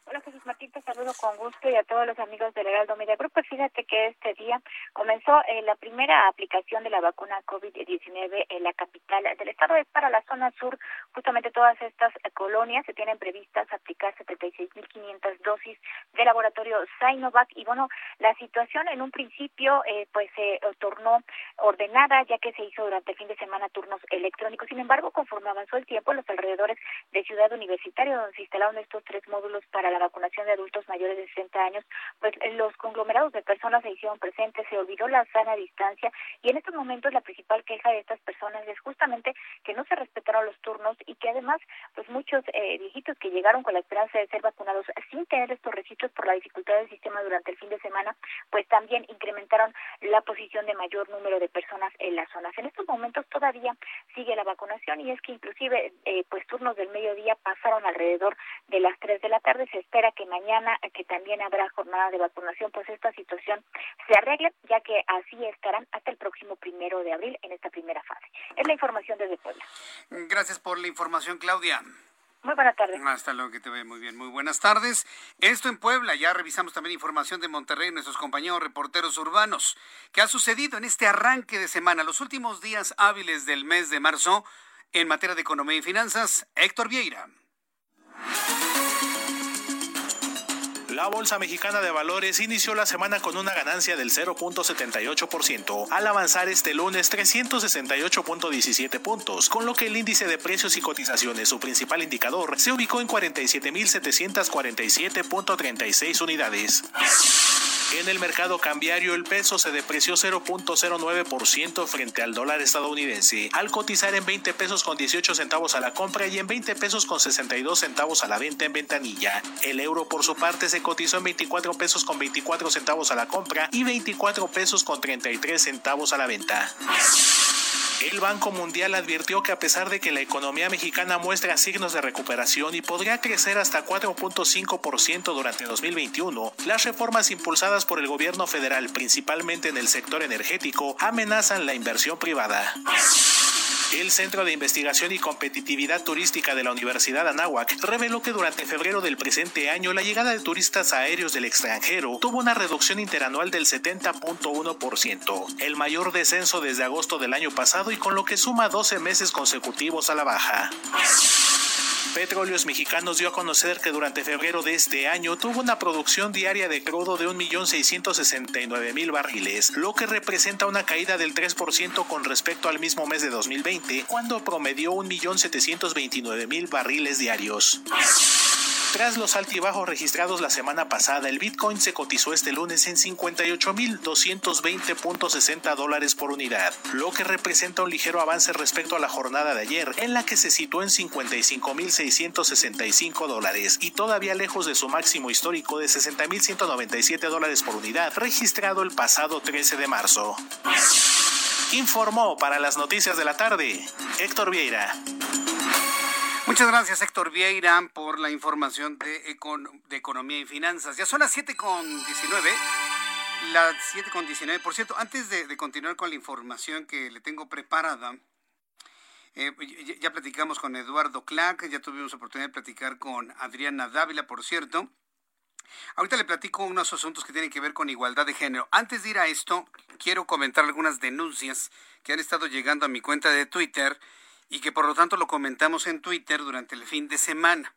Hola Jesús Martín, te saludo con gusto y a todos los amigos del Heraldo Media Group. Pues fíjate que este día comenzó eh, la primera aplicación de la vacuna COVID-19 en la capital del estado. Es para la zona sur, justamente todas estas eh, colonias se tienen previstas aplicar 76.500 dosis del laboratorio Sinovac. Y bueno, la situación en un principio eh, pues se tornó ordenada ya que se hizo durante el fin de semana turnos electrónicos. Sin embargo, conforme avanzó el tiempo, los alrededores de Ciudad Universitaria, donde se instalaron estos tres módulos para la vacunación de adultos mayores de 60 años, pues los conglomerados de personas se hicieron presentes, se olvidó la sana distancia y en estos momentos la principal queja de estas personas es justamente que no se respetaron los turnos y que además pues muchos eh, viejitos que llegaron con la esperanza de ser vacunados sin tener estos registros por la dificultad del sistema durante el fin de semana, pues también incrementaron la posición de mayor número de personas en las zonas. En estos momentos todavía sigue la vacunación y es que inclusive eh, pues turnos del mediodía pasaron alrededor de las 3 de la tarde. Espera que mañana, que también habrá jornada de vacunación, pues esta situación se arregle, ya que así estarán hasta el próximo primero de abril en esta primera fase. Es la información desde Puebla.
Gracias por la información, Claudia.
Muy buenas tardes.
Hasta luego, que te ve muy bien. Muy buenas tardes. Esto en Puebla. Ya revisamos también información de Monterrey, nuestros compañeros reporteros urbanos. ¿Qué ha sucedido en este arranque de semana, los últimos días hábiles del mes de marzo, en materia de economía y finanzas? Héctor Vieira.
La Bolsa Mexicana de Valores inició la semana con una ganancia del 0.78% al avanzar este lunes 368.17 puntos, con lo que el índice de precios y cotizaciones, su principal indicador, se ubicó en 47.747.36 unidades. En el mercado cambiario, el peso se depreció 0.09% frente al dólar estadounidense, al cotizar en 20 pesos con 18 centavos a la compra y en 20 pesos con 62 centavos a la venta en ventanilla. El euro, por su parte, se cotizó en 24 pesos con 24 centavos a la compra y 24 pesos con 33 centavos a la venta. El Banco Mundial advirtió que a pesar de que la economía mexicana muestra signos de recuperación y podría crecer hasta 4.5% durante 2021, las reformas impulsadas por el gobierno federal, principalmente en el sector energético, amenazan la inversión privada. El Centro de Investigación y Competitividad Turística de la Universidad Anáhuac reveló que durante febrero del presente año la llegada de turistas aéreos del extranjero tuvo una reducción interanual del 70.1%, el mayor descenso desde agosto del año pasado y con lo que suma 12 meses consecutivos a la baja. Petróleos Mexicanos dio a conocer que durante febrero de este año tuvo una producción diaria de crudo de 1.669.000 barriles, lo que representa una caída del 3% con respecto al mismo mes de 2020, cuando promedió 1.729.000 barriles diarios. Tras los altibajos registrados la semana pasada, el Bitcoin se cotizó este lunes en 58.220.60 dólares por unidad, lo que representa un ligero avance respecto a la jornada de ayer, en la que se situó en 55.665 dólares y todavía lejos de su máximo histórico de 60.197 dólares por unidad, registrado el pasado 13 de marzo. Informó para las noticias de la tarde Héctor Vieira.
Muchas gracias, Héctor Vieira, por la información de, de Economía y Finanzas. Ya son las 7 con 19. Las 7 con 19. Por cierto, antes de, continuar con la información que le tengo preparada, eh, ya, ya, platicamos con Eduardo Clark, ya tuvimos oportunidad de platicar con Adriana Dávila, por cierto. Ahorita le platico unos asuntos que tienen que ver con igualdad de género. Antes de ir a esto, quiero comentar algunas denuncias que han estado llegando a mi cuenta de Twitter y que por lo tanto lo comentamos en Twitter durante el fin de semana.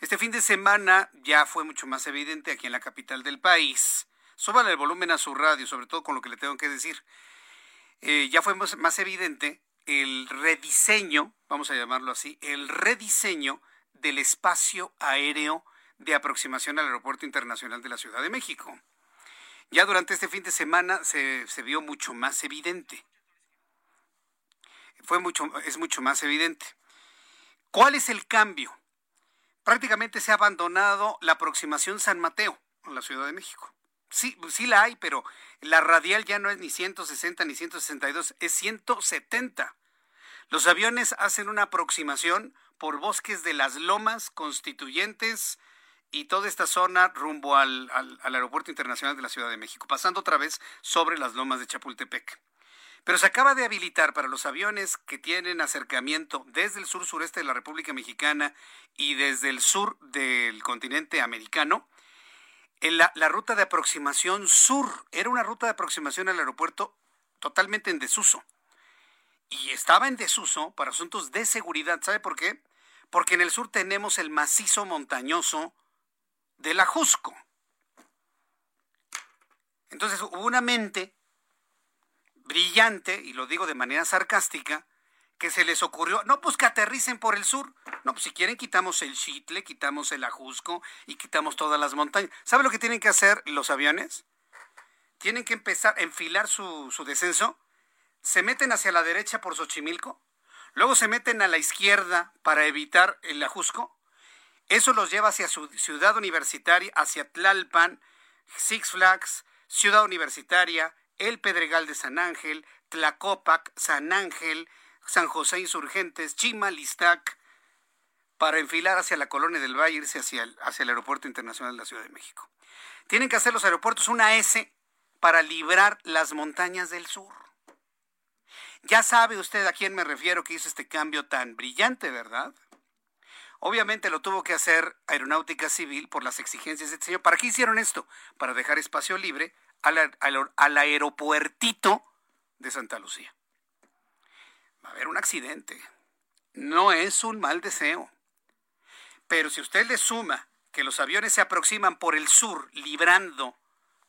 Este fin de semana ya fue mucho más evidente aquí en la capital del país. Súbale el volumen a su radio, sobre todo con lo que le tengo que decir. Eh, ya fue más evidente el rediseño, vamos a llamarlo así, el rediseño del espacio aéreo de aproximación al Aeropuerto Internacional de la Ciudad de México. Ya durante este fin de semana se, se vio mucho más evidente fue mucho, es mucho más evidente. ¿Cuál es el cambio? Prácticamente se ha abandonado la aproximación San Mateo en la Ciudad de México. Sí, sí la hay, pero la radial ya no es ni 160 ni 162, es 170. Los aviones hacen una aproximación por bosques de las lomas constituyentes y toda esta zona rumbo al, al Aeropuerto Internacional de la Ciudad de México, pasando otra vez sobre las lomas de Chapultepec. Pero se acaba de habilitar para los aviones que tienen acercamiento desde el sur sureste de la República Mexicana y desde el sur del continente americano. La, ruta de aproximación sur era una ruta de aproximación al aeropuerto totalmente en desuso. Y estaba en desuso para asuntos de seguridad. ¿Sabe por qué? Porque en el sur tenemos el macizo montañoso de la Jusco. Entonces hubo una mente brillante, y lo digo de manera sarcástica, que se les ocurrió, no, pues que aterricen por el sur. No, pues si quieren quitamos el Chitle, quitamos el Ajusco y quitamos todas las montañas. ¿Sabe lo que tienen que hacer los aviones? Tienen que empezar a enfilar su, su descenso, se meten hacia la derecha por Xochimilco, luego se meten a la izquierda para evitar el Ajusco, eso los lleva hacia su ciudad universitaria, hacia Tlalpan, Six Flags, Ciudad Universitaria, El Pedregal de San Ángel, Tlacopac, San Ángel, San José Insurgentes, Chimalistac, para enfilar hacia la colonia del Valle, irse hacia el, hacia el Aeropuerto Internacional de la Ciudad de México. Tienen que hacer los aeropuertos una S para librar las montañas del sur. Ya sabe usted a quién me refiero que hizo este cambio tan brillante, ¿verdad? Obviamente lo tuvo que hacer Aeronáutica Civil por las exigencias de este señor. ¿Para qué hicieron esto? Para dejar espacio libre al, al aeropuertito de Santa Lucía. Va a haber un accidente. No es un mal deseo. Pero si usted le suma que los aviones se aproximan por el sur, librando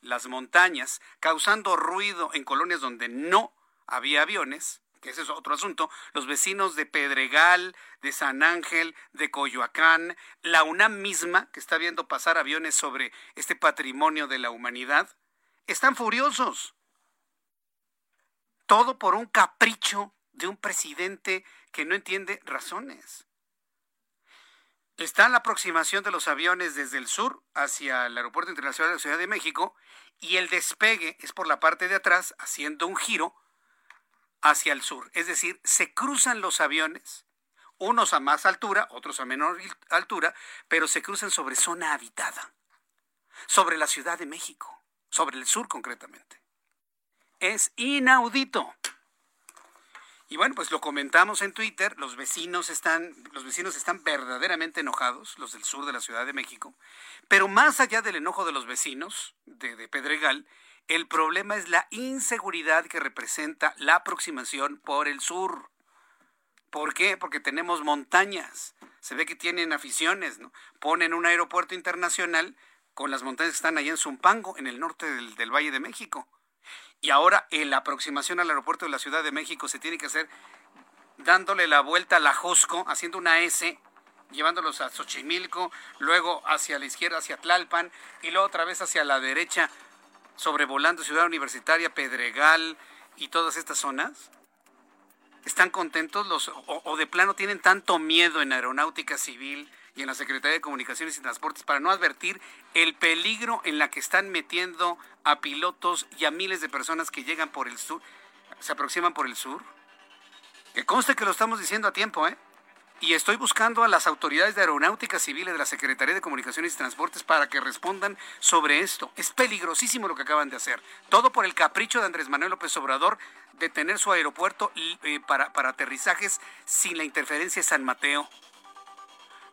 las montañas, causando ruido en colonias donde no había aviones, que ese es otro asunto, los vecinos de Pedregal, de San Ángel, de Coyoacán, la UNAM misma, que está viendo pasar aviones sobre este patrimonio de la humanidad, están furiosos. Todo por un capricho de un presidente que no entiende razones. Está la aproximación de los aviones desde el sur hacia el Aeropuerto Internacional de la Ciudad de México y el despegue es por la parte de atrás, haciendo un giro hacia el sur. Es decir, se cruzan los aviones, unos a más altura, otros a menor altura, pero se cruzan sobre zona habitada, sobre la Ciudad de México, sobre el sur concretamente. Es inaudito. Y bueno, pues lo comentamos en Twitter, los vecinos están, los vecinos están verdaderamente enojados, los del sur de la Ciudad de México, pero más allá del enojo de los vecinos de, Pedregal, el problema es la inseguridad que representa la aproximación por el sur. ¿Por qué? Porque tenemos montañas. Se ve que tienen aficiones, ¿no? Ponen un aeropuerto internacional con las montañas que están ahí en Zumpango, en el norte del, Valle de México. Y ahora la aproximación al aeropuerto de la Ciudad de México se tiene que hacer dándole la vuelta a la Josco, haciendo una S, llevándolos a Xochimilco, luego hacia la izquierda, hacia Tlalpan, y luego otra vez hacia la derecha, sobrevolando Ciudad Universitaria, Pedregal y todas estas zonas? ¿Están contentos los o, de plano tienen tanto miedo en Aeronáutica Civil y en la Secretaría de Comunicaciones y Transportes para no advertir el peligro en la que están metiendo a pilotos y a miles de personas que llegan por el sur, se aproximan por el sur? Que conste que lo estamos diciendo a tiempo, ¿eh? y estoy buscando a las autoridades de aeronáutica civil y de la Secretaría de Comunicaciones y Transportes para que respondan sobre esto. Es peligrosísimo lo que acaban de hacer. Todo por el capricho de Andrés Manuel López Obrador de tener su aeropuerto eh, para, para aterrizajes sin la interferencia de San Mateo.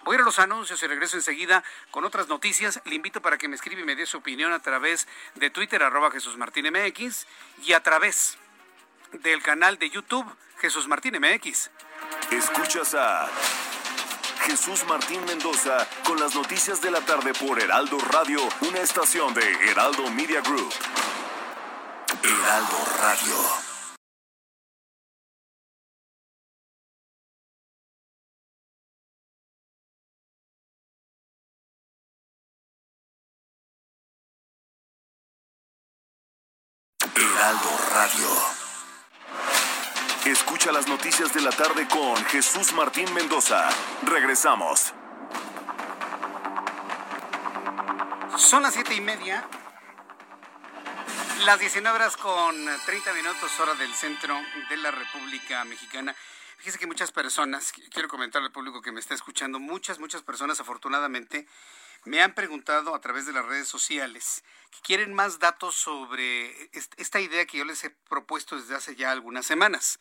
Voy a ir a los anuncios y regreso enseguida con otras noticias. Le invito para que me escriba y me dé su opinión a través de Twitter, arroba Jesús Martín MX, y a través del canal de YouTube Jesús Martín MX.
Escuchas a Jesús Martín Mendoza con las noticias de la tarde por Heraldo Radio, una estación de Heraldo Media Group. Heraldo Radio. Noticias de la tarde con Jesús Martín Mendoza. Regresamos.
Son las siete y media. Las 19 horas con 30 minutos hora del centro de la República Mexicana. Fíjese que muchas personas, quiero comentar al público que me está escuchando, muchas, muchas personas afortunadamente me han preguntado a través de las redes sociales que quieren más datos sobre esta idea que yo les he propuesto desde hace ya algunas semanas.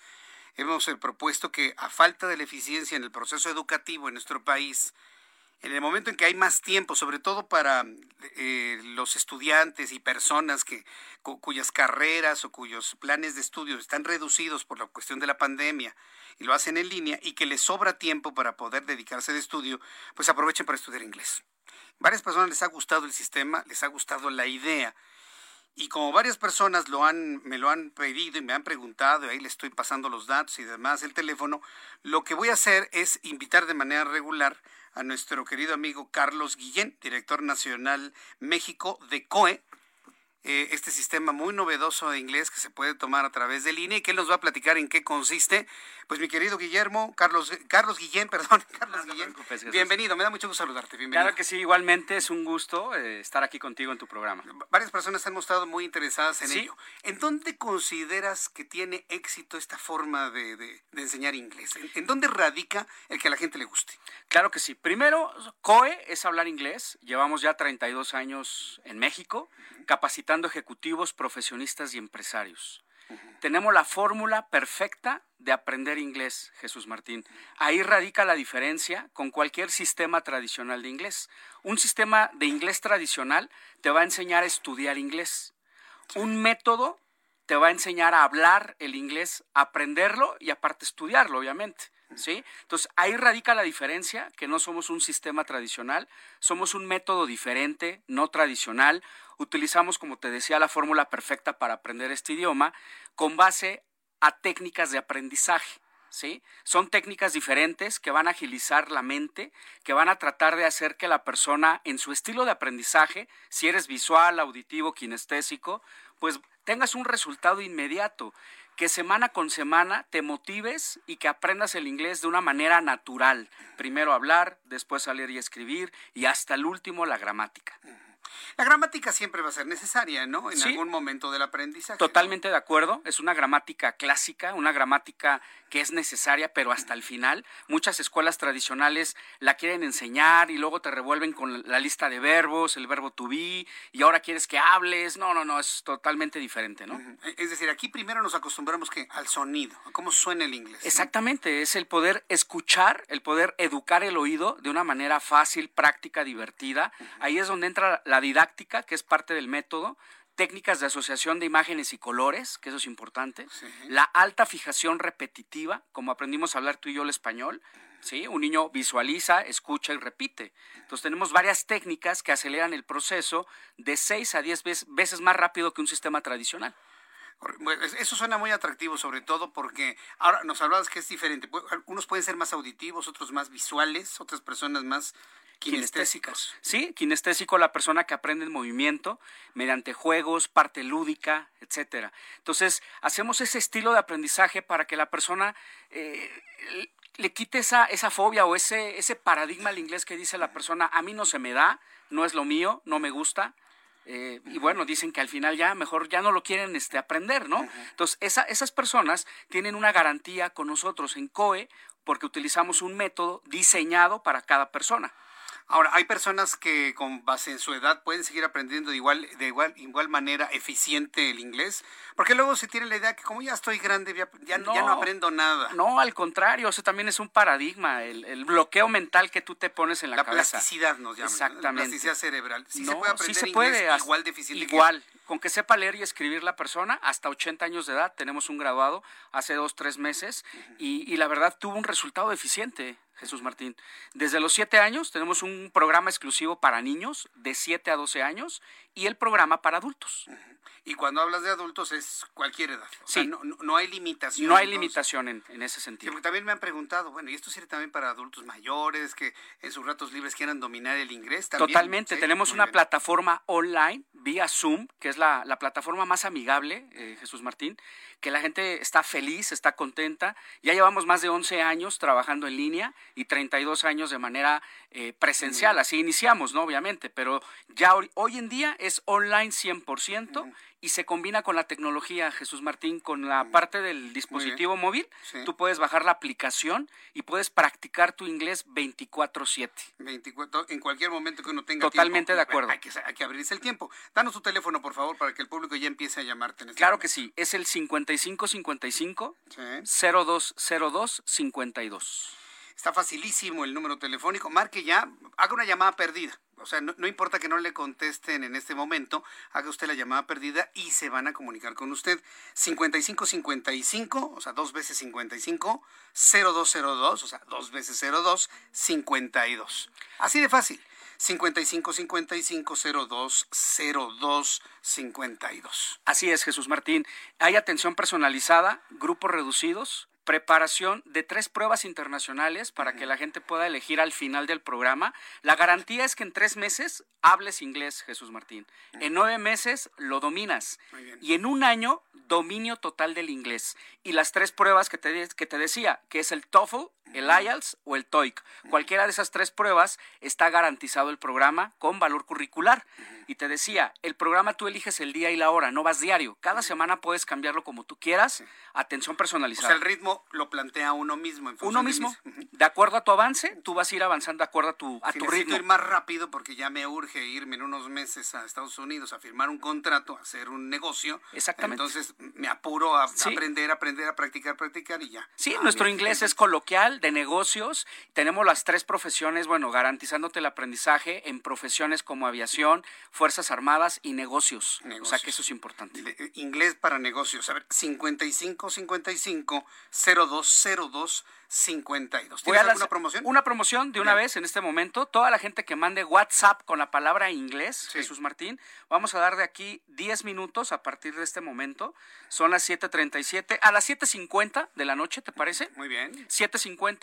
Hemos eh, propuesto que a falta de la eficiencia en el proceso educativo en nuestro país, en el momento en que hay más tiempo, sobre todo para eh, los estudiantes y personas que, cuyas carreras o cuyos planes de estudio están reducidos por la cuestión de la pandemia y lo hacen en línea y que les sobra tiempo para poder dedicarse de estudio, pues aprovechen para estudiar inglés. Varias personas les ha gustado el sistema, les ha gustado la idea. Y como varias personas lo han, me lo han pedido y me han preguntado, y ahí le estoy pasando los datos y demás, el teléfono, lo que voy a hacer es invitar de manera regular a nuestro querido amigo Carlos Guillén, director nacional México de COE, eh, este sistema muy novedoso de inglés que se puede tomar a través de línea y que él nos va a platicar en qué consiste. Pues mi querido Guillermo, Carlos, Carlos Guillén, perdón, Carlos Guillén, bienvenido, me da mucho gusto saludarte, bienvenido.
Claro que sí, igualmente es un gusto eh, estar aquí contigo en tu programa.
Varias personas han mostrado muy interesadas en ello. ¿En dónde consideras que tiene éxito esta forma de, de, enseñar inglés? ¿En, dónde radica el que a la gente le guste?
Claro que sí. Primero, COE es hablar inglés. Llevamos ya 32 años en México capacitando ejecutivos, profesionistas y empresarios. Tenemos la fórmula perfecta de aprender inglés, Jesús Martín. Ahí radica la diferencia con cualquier sistema tradicional de inglés. Un sistema de inglés tradicional te va a enseñar a estudiar inglés. Un método te va a enseñar a hablar el inglés, aprenderlo y aparte estudiarlo, obviamente. ¿sí? Entonces, ahí radica la diferencia, que no somos un sistema tradicional, somos un método diferente, no tradicional. Utilizamos, como te decía, la fórmula perfecta para aprender este idioma con base a técnicas de aprendizaje. ¿Sí? Son técnicas diferentes que van a agilizar la mente, que van a tratar de hacer que la persona en su estilo de aprendizaje, si eres visual, auditivo, kinestésico, pues tengas un resultado inmediato que semana con semana te motives y que aprendas el inglés de una manera natural. Primero hablar, después leer y escribir y hasta el último la gramática.
La gramática siempre va a ser necesaria, ¿no? En algún momento del aprendizaje.
Totalmente de acuerdo. Es una gramática clásica, una gramática que es necesaria, pero hasta el final. Muchas escuelas tradicionales la quieren enseñar y luego te revuelven con la lista de verbos, el verbo to be, y ahora quieres que hables. No, no, no, es totalmente diferente, ¿no?
Es decir, aquí primero nos acostumbramos que al sonido, a cómo suena el inglés.
Exactamente, es el poder escuchar, el poder educar el oído de una manera fácil, práctica, divertida. Ahí es donde entra la didáctica, que es parte del método, técnicas de asociación de imágenes y colores, que eso es importante, la alta fijación repetitiva, como aprendimos a hablar tú y yo el español, ¿sí? Un niño visualiza, escucha y repite. Entonces tenemos varias técnicas que aceleran el proceso de 6 a 10 veces más rápido que un sistema tradicional.
Eso suena muy atractivo, sobre todo porque ahora nos hablabas que es diferente. Unos pueden ser más auditivos, otros más visuales, otras personas más kinestésicos.
Sí, kinestésico la persona que aprende el movimiento mediante juegos, parte lúdica, etcétera. Entonces, hacemos ese estilo de aprendizaje para que la persona eh, le quite esa, esa fobia o ese, ese paradigma al inglés que dice la persona, a mí no se me da, no es lo mío, no me gusta. Eh, y bueno, dicen que al final ya mejor ya no lo quieren este, aprender, ¿no? Entonces, esa, esas personas tienen una garantía con nosotros en COE porque utilizamos un método diseñado para cada persona.
Ahora, hay personas que con base en su edad pueden seguir aprendiendo de igual, de igual, igual manera eficiente el inglés, porque luego se tiene la idea que como ya estoy grande, ya, no, aprendo nada.
No, al contrario, eso también es un paradigma, el, bloqueo mental que tú te pones en la, cabeza.
La plasticidad nos llama. Exactamente. La plasticidad cerebral.
Sí se puede aprender inglés igual de eficiente. Igual. Con que sepa leer y escribir la persona, hasta 80 años de edad, tenemos un graduado hace dos, tres meses, y, y la verdad tuvo un resultado eficiente. Jesús Martín. Desde los 7 años tenemos un programa exclusivo para niños de 7 a 12 años y el programa para adultos.
Y cuando hablas de adultos es cualquier edad. sí. no, hay limitación.
No hay limitación en, ese sentido.
porque también me han preguntado, bueno, ¿y esto sirve también para adultos mayores que en sus ratos libres quieran dominar el inglés? ¿También?
Totalmente. Tenemos una plataforma online vía Zoom, que es la, plataforma más amigable, eh, Jesús Martín, que la gente está feliz, está contenta. Ya llevamos más de 11 años trabajando en línea y 32 años de manera eh, presencial. Así iniciamos, ¿no? Obviamente, pero ya hoy, en día es online 100% y se combina con la tecnología, Jesús Martín, con la parte del dispositivo móvil. Tú puedes bajar la aplicación y puedes practicar tu inglés 24/7.
24, en cualquier momento que uno tenga
Totalmente de acuerdo.
Hay que, hay que abrirse el tiempo. Danos tu teléfono, por favor, para que el público ya empiece a llamarte. En
este claro que sí. Es el 5555 0202 52.
Está facilísimo el número telefónico. Marque ya, haga una llamada perdida. O sea, no, importa que no le contesten en este momento, haga usted la llamada perdida y se van a comunicar con usted. 5555, o sea, dos veces 55, 0202, o sea, dos veces 02, 52. Así de fácil. 5555020252.
Así es, Jesús Martín. Hay atención personalizada, grupos reducidos, preparación de tres pruebas internacionales para que la gente pueda elegir al final del programa. La garantía es que en tres meses hables inglés, Jesús Martín. En nueve meses lo dominas. Y en un año, dominio total del inglés. Y las tres pruebas que te, que te decía, que es el TOEFL, el IELTS o el TOEIC. Cualquiera de esas tres pruebas está garantizado el programa con valor curricular. Y te decía, el programa tú eliges el día y la hora, no vas diario. Cada semana puedes cambiarlo como tú quieras. Atención personalizada.
O sea, el ritmo lo plantea uno mismo. En
uno mismo. De, acuerdo a tu avance, tú vas a ir avanzando de acuerdo a tu, a
si
tu
ritmo. ir más rápido porque ya me urge irme en unos meses a Estados Unidos a firmar un contrato, a hacer un negocio.
Exactamente.
Entonces me apuro a aprender, aprender, a practicar, practicar y ya.
Sí, nuestro inglés es coloquial, de negocios. Tenemos las tres profesiones, bueno, garantizándote el aprendizaje en profesiones como aviación, Fuerzas Armadas y negocios. O sea que eso es importante.
Eh, inglés para negocios. A ver, 55 55 0202 52. ¿Tienes alguna promoción?
Una promoción de una vez en este momento. Toda la gente que mande WhatsApp con la palabra inglés, Jesús Martín, vamos a dar de aquí 10 minutos a partir de este momento. Son las 7:37. A las 7:50 de la noche, ¿te parece?
Muy bien.
7:50.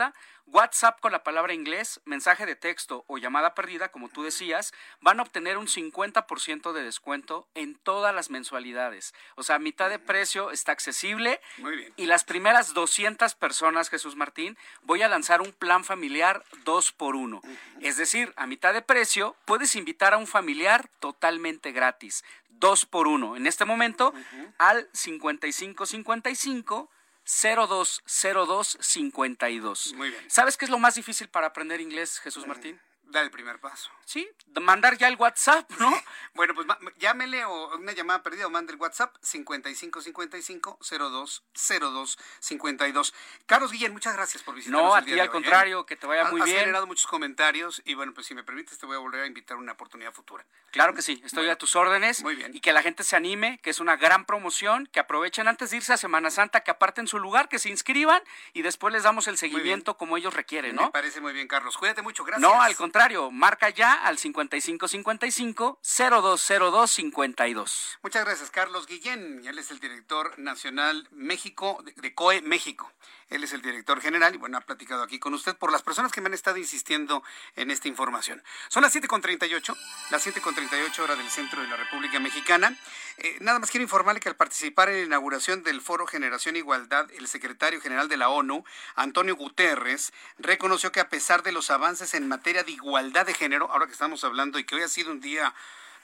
WhatsApp con la palabra inglés, mensaje de texto o llamada perdida, como tú decías, van a obtener un 50% de descuento en todas las mensualidades. O sea, a mitad de precio está accesible.
Muy bien.
Y las primeras 200 personas, Jesús Martín, voy a lanzar un plan familiar 2 por 1. Es decir, a mitad de precio puedes invitar a un familiar totalmente gratis. 2 por 1. En este momento, al 5555 020252.
Muy bien.
¿Sabes qué es lo más difícil para aprender inglés, Jesús Martín?
Da el primer paso.
Sí, mandar ya el WhatsApp, ¿no?
bueno, pues llámele o una llamada perdida o mande el WhatsApp 5555 0202 52. Carlos Guillén, muchas gracias por visitarnos.
No,
a
ti al ¿eh? contrario, que te vaya muy bien.
Has generado muchos comentarios y bueno, pues si me permites te voy a volver a invitar una oportunidad futura.
Claro que sí, estoy a tus órdenes.
Muy bien.
Y que la gente se anime, que es una gran promoción, que aprovechen antes de irse a Semana Santa, que aparten su lugar, que se inscriban y después les damos el seguimiento como ellos requieren, ¿no?
Me parece muy bien, Carlos. Cuídate mucho, gracias.
No, al contrario marca ya al 5555-020252.
Muchas gracias, Carlos Guillén. Él es el director nacional México, de COE México. Él es el director general y bueno, ha platicado aquí con usted por las personas que me han estado insistiendo en esta información. Son las 7.38, las 7.38 hora del centro de la República Mexicana. Eh, nada más quiero informarle que al participar en la inauguración del Foro Generación Igualdad, el secretario general de la ONU, Antonio Guterres, reconoció que a pesar de los avances en materia de igualdad de género, ahora que estamos hablando y que hoy ha sido un día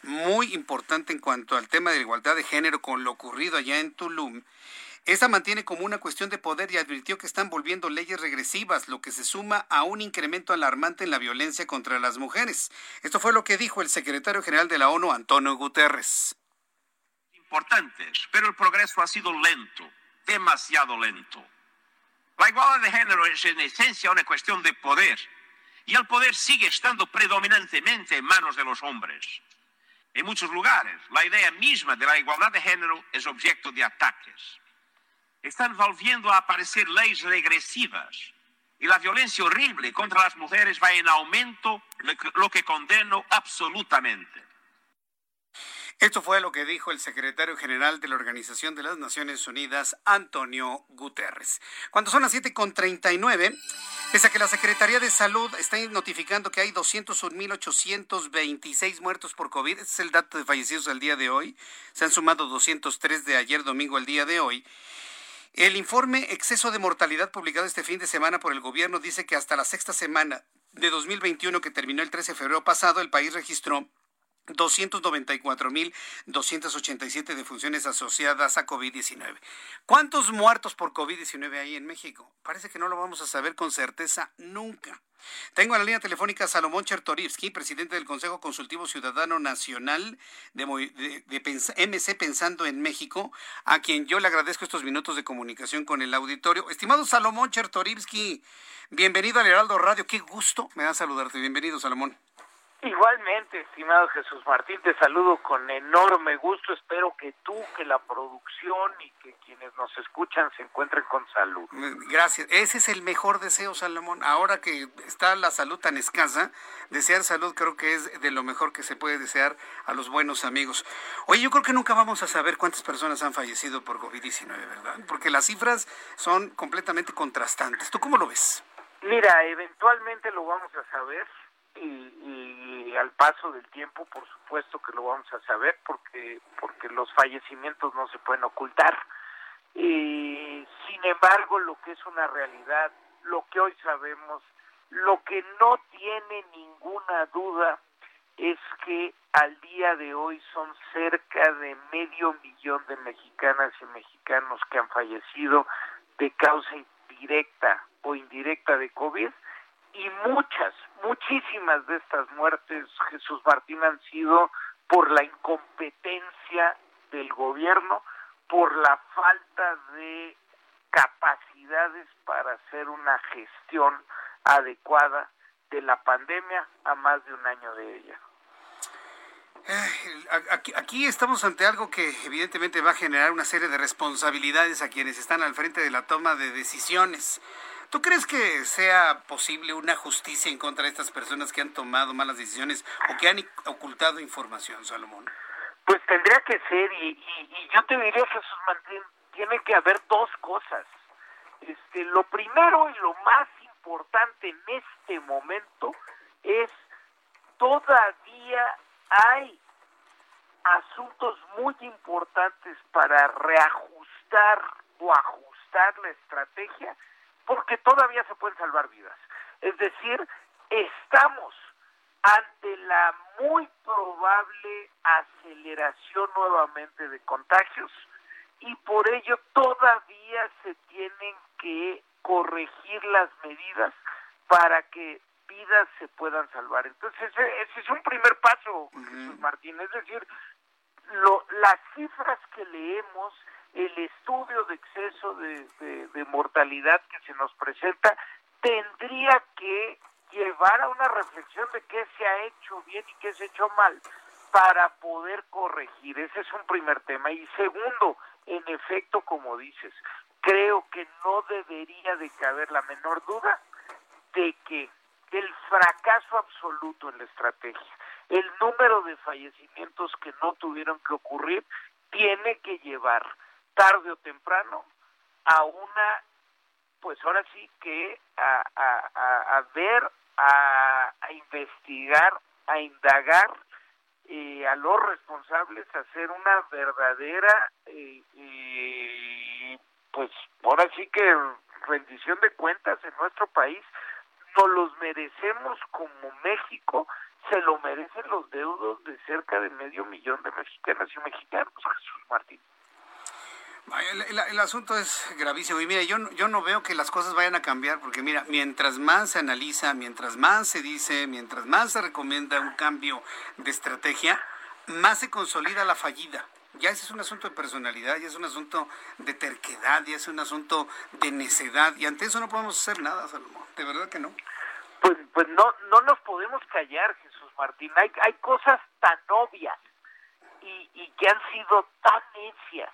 muy importante en cuanto al tema de la igualdad de género con lo ocurrido allá en Tulum, esta mantiene como una cuestión de poder y advirtió que están volviendo leyes regresivas, lo que se suma a un incremento alarmante en la violencia contra las mujeres. Esto fue lo que dijo el secretario general de la ONU, Antonio Guterres.
Importantes, pero el progreso ha sido lento, demasiado lento. La igualdad de género es en esencia una cuestión de poder, y el poder sigue estando predominantemente en manos de los hombres. En muchos lugares, la idea misma de la igualdad de género es objeto de ataques están volviendo a aparecer leyes regresivas y la violencia horrible contra las mujeres va en aumento, lo que condeno absolutamente.
Esto fue lo que dijo el secretario general de la Organización de las Naciones Unidas, Antonio Guterres. Cuando son las 7.39, pese a que la Secretaría de Salud está notificando que hay 201.826 muertos por COVID, este es el dato de fallecidos al día de hoy, se han sumado 203 de ayer domingo al día de hoy, el informe Exceso de Mortalidad publicado este fin de semana por el gobierno dice que hasta la sexta semana de 2021 que terminó el 13 de febrero pasado, el país registró 294.287 defunciones asociadas a COVID-19. ¿Cuántos muertos por COVID-19 hay en México? Parece que no lo vamos a saber con certeza nunca. Tengo en la línea telefónica a Salomón Chertorivsky, presidente del Consejo Consultivo Ciudadano Nacional de, MC Pensando en México, a quien yo le agradezco estos minutos de comunicación con el auditorio. Estimado Salomón Chertorivsky, bienvenido al Heraldo Radio. Qué gusto me da saludarte. Bienvenido, Salomón.
Igualmente, estimado Jesús Martín, te saludo con enorme gusto. Espero que tú, que la producción y que quienes nos escuchan se encuentren con salud.
Gracias. Ese es el mejor deseo, Salomón. Ahora que está la salud tan escasa, desear salud creo que es de lo mejor que se puede desear a los buenos amigos. Oye, yo creo que nunca vamos a saber cuántas personas han fallecido por COVID-19, ¿verdad? Porque las cifras son completamente contrastantes. ¿Tú cómo lo ves?
Mira, eventualmente lo vamos a saber y, al paso del tiempo, por supuesto que lo vamos a saber porque porque los fallecimientos no se pueden ocultar. Y, sin embargo, lo que es una realidad, lo que hoy sabemos, lo que no tiene ninguna duda es que al día de hoy son cerca de medio millón de mexicanas y mexicanos que han fallecido de causa directa o indirecta de COVID y muchas, muchísimas de estas muertes, Jesús Martín, han sido por la incompetencia del gobierno, por la falta de capacidades para hacer una gestión adecuada de la pandemia a más de un año de ella.
Aquí, estamos ante algo que evidentemente va a generar una serie de responsabilidades a quienes están al frente de la toma de decisiones. ¿Tú crees que sea posible una justicia en contra de estas personas que han tomado malas decisiones o que han ocultado información, Salomón?
Pues tendría que ser, y, yo te diría, Jesús Martín, tiene que haber dos cosas. Este, lo primero y lo más importante en este momento es todavía hay asuntos muy importantes para reajustar o ajustar la estrategia porque todavía se pueden salvar vidas. Es decir, estamos ante la muy probable aceleración nuevamente de contagios y por ello todavía se tienen que corregir las medidas para que vidas se puedan salvar. Entonces, ese, es un primer paso, Jesús Martín. Es decir, lo, las cifras que leemos el estudio de exceso de, mortalidad que se nos presenta tendría que llevar a una reflexión de qué se ha hecho bien y qué se ha hecho mal para poder corregir. Ese es un primer tema. Y segundo, en efecto, como dices, creo que no debería de caber la menor duda de que el fracaso absoluto en la estrategia, el número de fallecimientos que no tuvieron que ocurrir, tiene que llevar tarde o temprano a una, pues ahora sí que a, a, a, ver, a, investigar, a indagar eh, a los responsables, a hacer una verdadera, eh, eh, pues ahora sí que rendición de cuentas en nuestro país, no los merecemos como México, se lo merecen los deudos de cerca de medio millón de mexicanas y mexicanos, Jesús Martín.
El, asunto es gravísimo y mira, yo, yo no veo que las cosas vayan a cambiar porque mira, mientras más se analiza, mientras más se dice, mientras más se recomienda un cambio de estrategia, más se consolida la fallida. Ya ese es un asunto de personalidad, ya es un asunto de terquedad, ya es un asunto de necedad y ante eso no podemos hacer nada, Salomón, de verdad que no.
Pues, pues no, no nos podemos callar, Jesús Martín, hay, hay cosas tan obvias y, y que han sido tan necias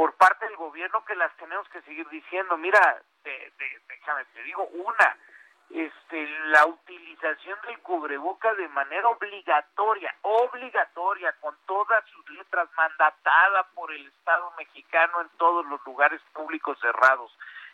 por parte del gobierno que las tenemos que seguir diciendo. Mira, déjame, te digo una, este, la utilización del cubreboca de manera obligatoria, obligatoria, con todas sus letras, mandatada por el Estado mexicano en todos los lugares públicos cerrados.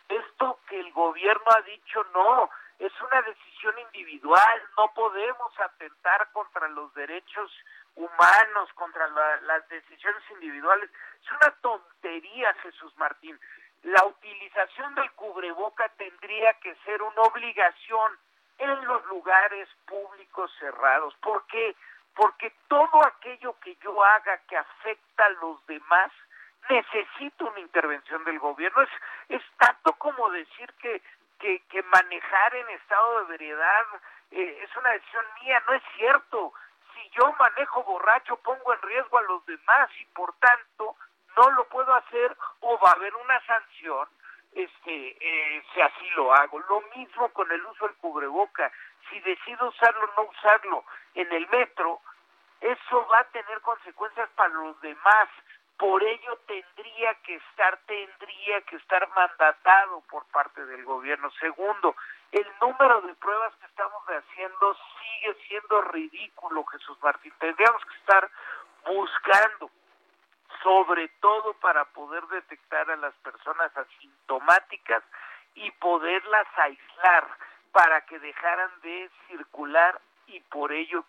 Esto que el gobierno ha dicho, no, es una decisión individual, no podemos atentar contra los derechos humanos, contra las decisiones individuales. Es una tontería, Jesús Martín. La utilización del cubreboca tendría que ser una obligación en los lugares públicos cerrados. ¿Por qué? Porque todo aquello que yo haga que afecta a los demás necesita una intervención del gobierno. Es, es tanto como decir que, que, que manejar en estado de veredad eh, es una decisión mía. No es cierto si yo manejo borracho pongo en riesgo a los demás y por tanto no lo puedo hacer o va a haber una sanción este eh, si así lo hago lo mismo con el uso del cubreboca si decido usarlo o no usarlo en el metro, eso va a tener consecuencias para los demás. Por ello tendría que estar, tendría que estar mandatado por parte del gobierno. Segundo, el número de pruebas que estamos haciendo sigue siendo ridículo, Jesús Martín. Tendríamos que estar buscando, sobre todo para poder detectar a las personas asintomáticas y poderlas aislar para que dejaran de circular y por ello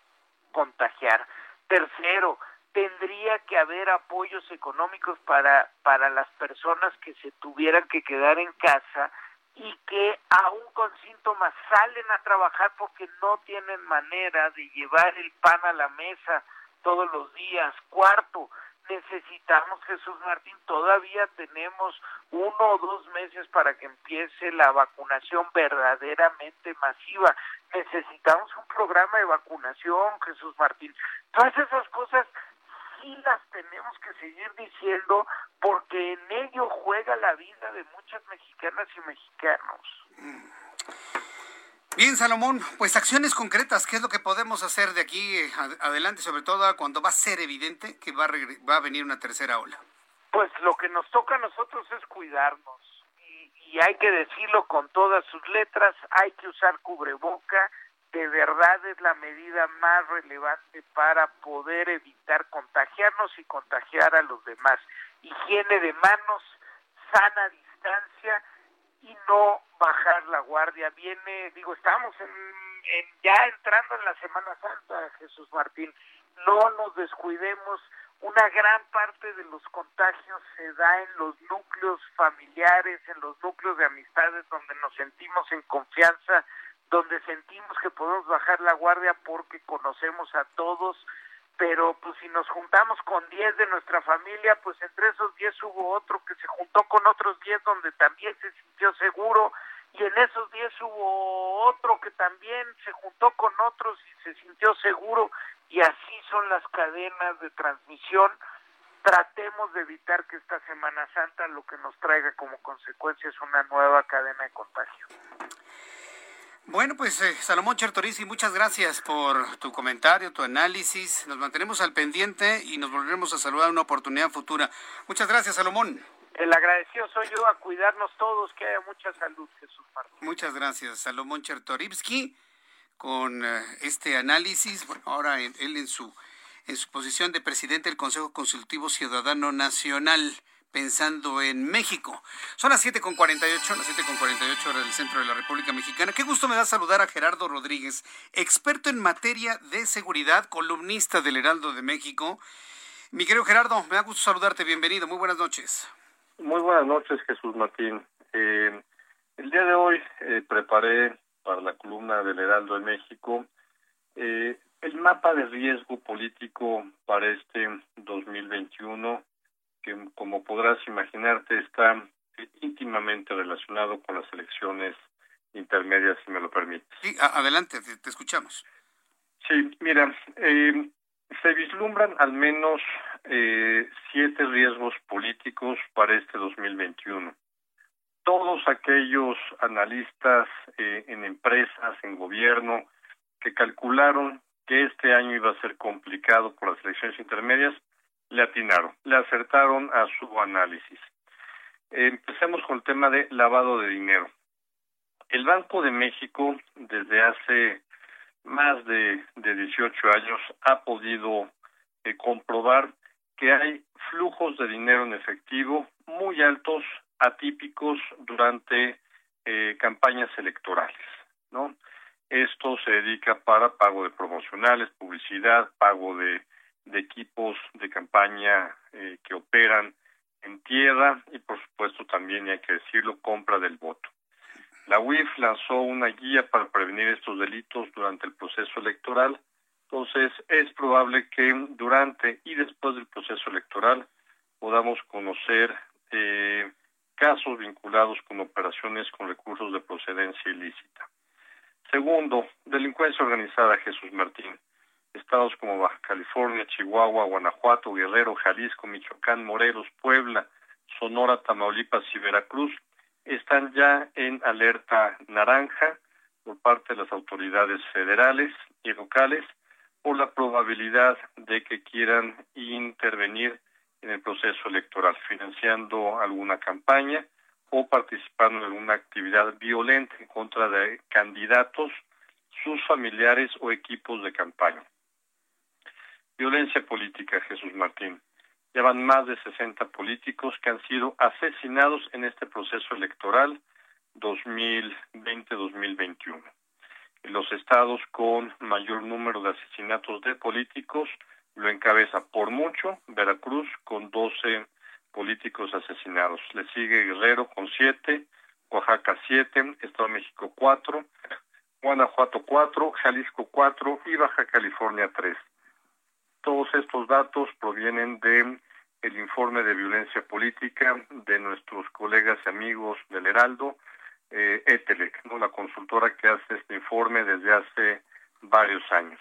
contagiar. Tercero, tendría que haber apoyos económicos para, para las personas que se tuvieran que quedar en casa y que aún con síntomas salen a trabajar porque no tienen manera de llevar el pan a la mesa todos los días. Cuarto, necesitamos, Jesús Martín, todavía tenemos uno o dos meses para que empiece la vacunación verdaderamente masiva. Necesitamos un programa de vacunación, Jesús Martín. Todas esas cosas sí las tenemos que seguir diciendo porque en ello juega la vida de muchas mexicanas y mexicanos.
Bien, Salomón, pues acciones concretas, ¿qué es lo que podemos hacer de aquí adelante, sobre todo cuando va a ser evidente que va a, va a venir una tercera ola?
Pues lo que nos toca a nosotros es cuidarnos y, y hay que decirlo con todas sus letras, hay que usar cubreboca, de verdad es la medida más relevante para poder evitar contagiarnos y contagiar a los demás. Higiene de manos, sana distancia y no bajar la guardia. Viene, digo, estamos en, ya entrando en la Semana Santa, Jesús Martín. No nos descuidemos. Una gran parte de los contagios se da en los núcleos familiares, en los núcleos de amistades donde nos sentimos en confianza, donde sentimos que podemos bajar la guardia porque conocemos a todos, pero pues si nos juntamos con 10 de nuestra familia, pues entre esos 10 hubo otro que se juntó con otros 10 donde también se sintió seguro y en esos 10 hubo otro que también se juntó con otros y se sintió seguro y así son las cadenas de transmisión. Tratemos de evitar que esta Semana Santa lo que nos traiga como consecuencia es una nueva cadena de contagio.
Bueno, pues eh, Salomón Chertorizi, muchas gracias por tu comentario, tu análisis. Nos mantenemos al pendiente y nos volveremos a saludar en una oportunidad futura. Muchas gracias, Salomón.
El agradecido soy yo a cuidarnos todos, que haya mucha salud, Jesús Martín.
Muchas gracias, Salomón Chertorivsky, con eh, este análisis. Bueno, ahora él en su, en su posición de presidente del Consejo Consultivo Ciudadano Nacional pensando en México. Son las 7.48, las 7.48 horas del centro de la República Mexicana. Qué gusto me da saludar a Gerardo Rodríguez, experto en materia de seguridad, columnista del Heraldo de México. Mi querido Gerardo, me da gusto saludarte, bienvenido, muy buenas noches.
Muy buenas noches, Jesús Martín. Eh, el día de hoy eh, preparé para la columna del Heraldo de México eh, el mapa de riesgo político para este 2021 que como podrás imaginarte está íntimamente relacionado con las elecciones intermedias, si me lo permites.
Sí, adelante, te, escuchamos.
Sí, mira, eh, se vislumbran al menos eh, siete riesgos políticos para este 2021. Todos aquellos analistas eh, en empresas, en gobierno, que calcularon que este año iba a ser complicado por las elecciones intermedias, le atinaron, le acertaron a su análisis. Empecemos con el tema de lavado de dinero. El Banco de México, desde hace más de, de 18 años, ha podido eh, comprobar que hay flujos de dinero en efectivo muy altos, atípicos durante eh, campañas electorales, ¿no? Esto se dedica para pago de promocionales, publicidad, pago de de equipos de campaña eh, que operan en tierra y por supuesto también hay que decirlo compra del voto. La UIF lanzó una guía para prevenir estos delitos durante el proceso electoral, entonces es probable que durante y después del proceso electoral podamos conocer eh, casos vinculados con operaciones con recursos de procedencia ilícita. Segundo, delincuencia organizada, Jesús Martín estados como Baja California, Chihuahua, Guanajuato, Guerrero, Jalisco, Michoacán, Morelos, Puebla, Sonora, Tamaulipas y Veracruz están ya en alerta naranja, por parte de las autoridades federales y locales por la probabilidad de que quieran intervenir en el proceso electoral, financiando alguna campaña o participando en alguna actividad violenta en contra de candidatos, sus familiares o equipos de campaña. Violencia política, Jesús Martín. Llevan más de 60 políticos que han sido asesinados en este proceso electoral 2020-2021. Los estados con mayor número de asesinatos de políticos lo encabeza por mucho Veracruz con 12 políticos asesinados. Le sigue Guerrero con 7, Oaxaca 7, Estado de México 4, Guanajuato 4, Jalisco 4 y Baja California 3. Todos estos datos provienen de el informe de violencia política de nuestros colegas y amigos del Heraldo, eh, ETELEC, ¿no? la consultora que hace este informe desde hace varios años.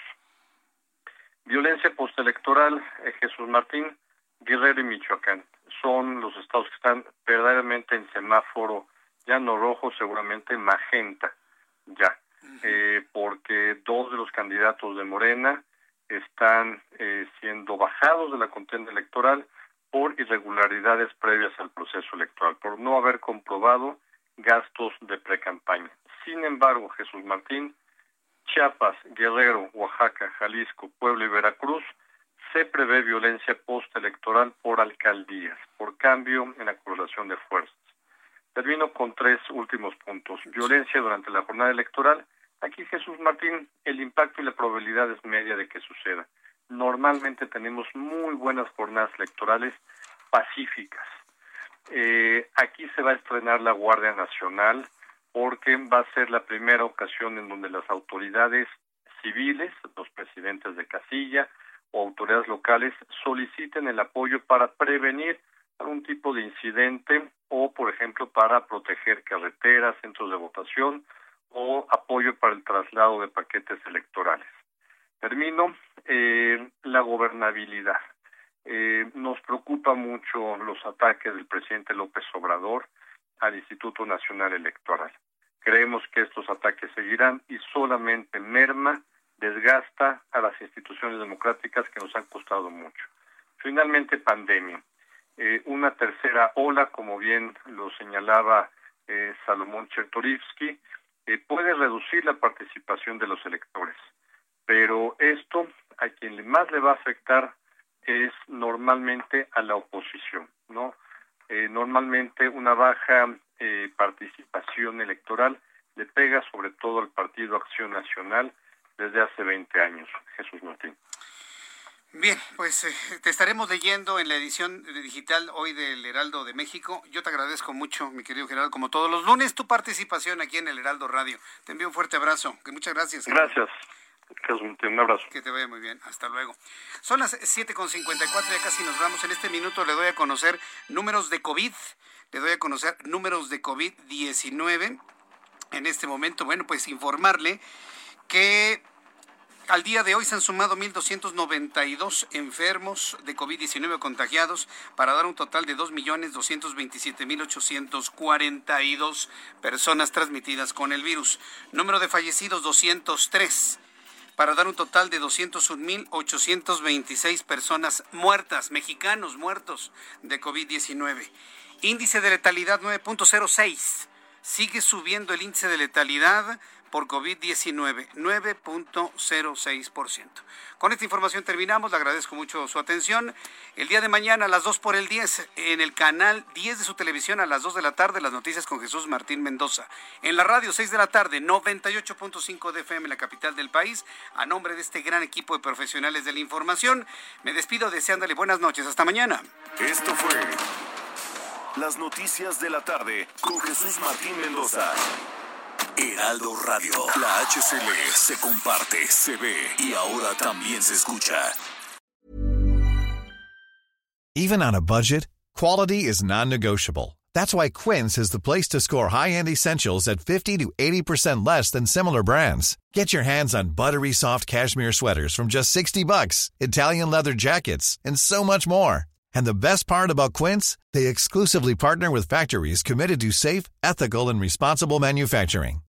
Violencia postelectoral, eh, Jesús Martín, Guerrero y Michoacán son los estados que están verdaderamente en semáforo, ya no rojo, seguramente magenta, ya, eh, porque dos de los candidatos de Morena están eh, siendo bajados de la contienda electoral por irregularidades previas al proceso electoral, por no haber comprobado gastos de precampaña. Sin embargo, Jesús Martín, Chiapas, Guerrero, Oaxaca, Jalisco, Puebla y Veracruz se prevé violencia postelectoral por alcaldías, por cambio en la correlación de fuerzas. Termino con tres últimos puntos. Violencia durante la jornada electoral. Aquí, Jesús Martín, el impacto y la probabilidad es media de que suceda. Normalmente tenemos muy buenas jornadas electorales pacíficas. Eh, aquí se va a estrenar la Guardia Nacional porque va a ser la primera ocasión en donde las autoridades civiles, los presidentes de casilla o autoridades locales soliciten el apoyo para prevenir algún tipo de incidente o, por ejemplo, para proteger carreteras, centros de votación o apoyo para el traslado de paquetes electorales. Termino, eh, la gobernabilidad. Eh, nos preocupa mucho los ataques del presidente López Obrador al Instituto Nacional Electoral. Creemos que estos ataques seguirán y solamente merma, desgasta a las instituciones democráticas que nos han costado mucho. Finalmente, pandemia. Eh, una tercera ola, como bien lo señalaba eh, Salomón Chertorivsky, eh, puede reducir la participación de los electores. Pero esto a quien más le va a afectar es normalmente a la oposición, ¿no? Eh, normalmente una baja eh, participación electoral le pega sobre todo al Partido Acción Nacional desde hace 20 años. Jesús Martín.
Bien, pues eh, te estaremos leyendo en la edición digital hoy del Heraldo de México. Yo te agradezco mucho, mi querido Gerardo, como todos los lunes, tu participación aquí en el Heraldo Radio. Te envío un fuerte abrazo. Que muchas gracias.
Gracias. Un abrazo.
Que te vaya muy bien. Hasta luego. Son las 7.54, ya casi nos vamos. En este minuto le doy a conocer números de COVID. Le doy a conocer números de COVID-19. En este momento, bueno, pues informarle que al día de hoy se han sumado 1.292 enfermos de COVID-19 contagiados para dar un total de 2.227.842 personas transmitidas con el virus. Número de fallecidos 203 para dar un total de 201.826 personas muertas, mexicanos muertos de COVID-19. Índice de letalidad 9.06. Sigue subiendo el índice de letalidad por COVID-19, 9.06%. Con esta información terminamos, le agradezco mucho su atención. El día de mañana a las 2 por el 10 en el canal 10 de su televisión a las 2 de la tarde las noticias con Jesús Martín Mendoza. En la radio 6 de la tarde 98.5 de FM la capital del país. A nombre de este gran equipo de profesionales de la información, me despido deseándole buenas noches. Hasta mañana.
Esto fue las noticias de la tarde con Jesús Martín Mendoza. Heraldo Radio. La HCL se comparte, se ve y ahora también se escucha.
Even on a budget, quality is non-negotiable. That's why Quince is the place to score high-end essentials at 50 to 80% less than similar brands. Get your hands on buttery soft cashmere sweaters from just 60 bucks, Italian leather jackets, and so much more. And the best part about Quince, they exclusively partner with factories committed to safe, ethical, and responsible manufacturing.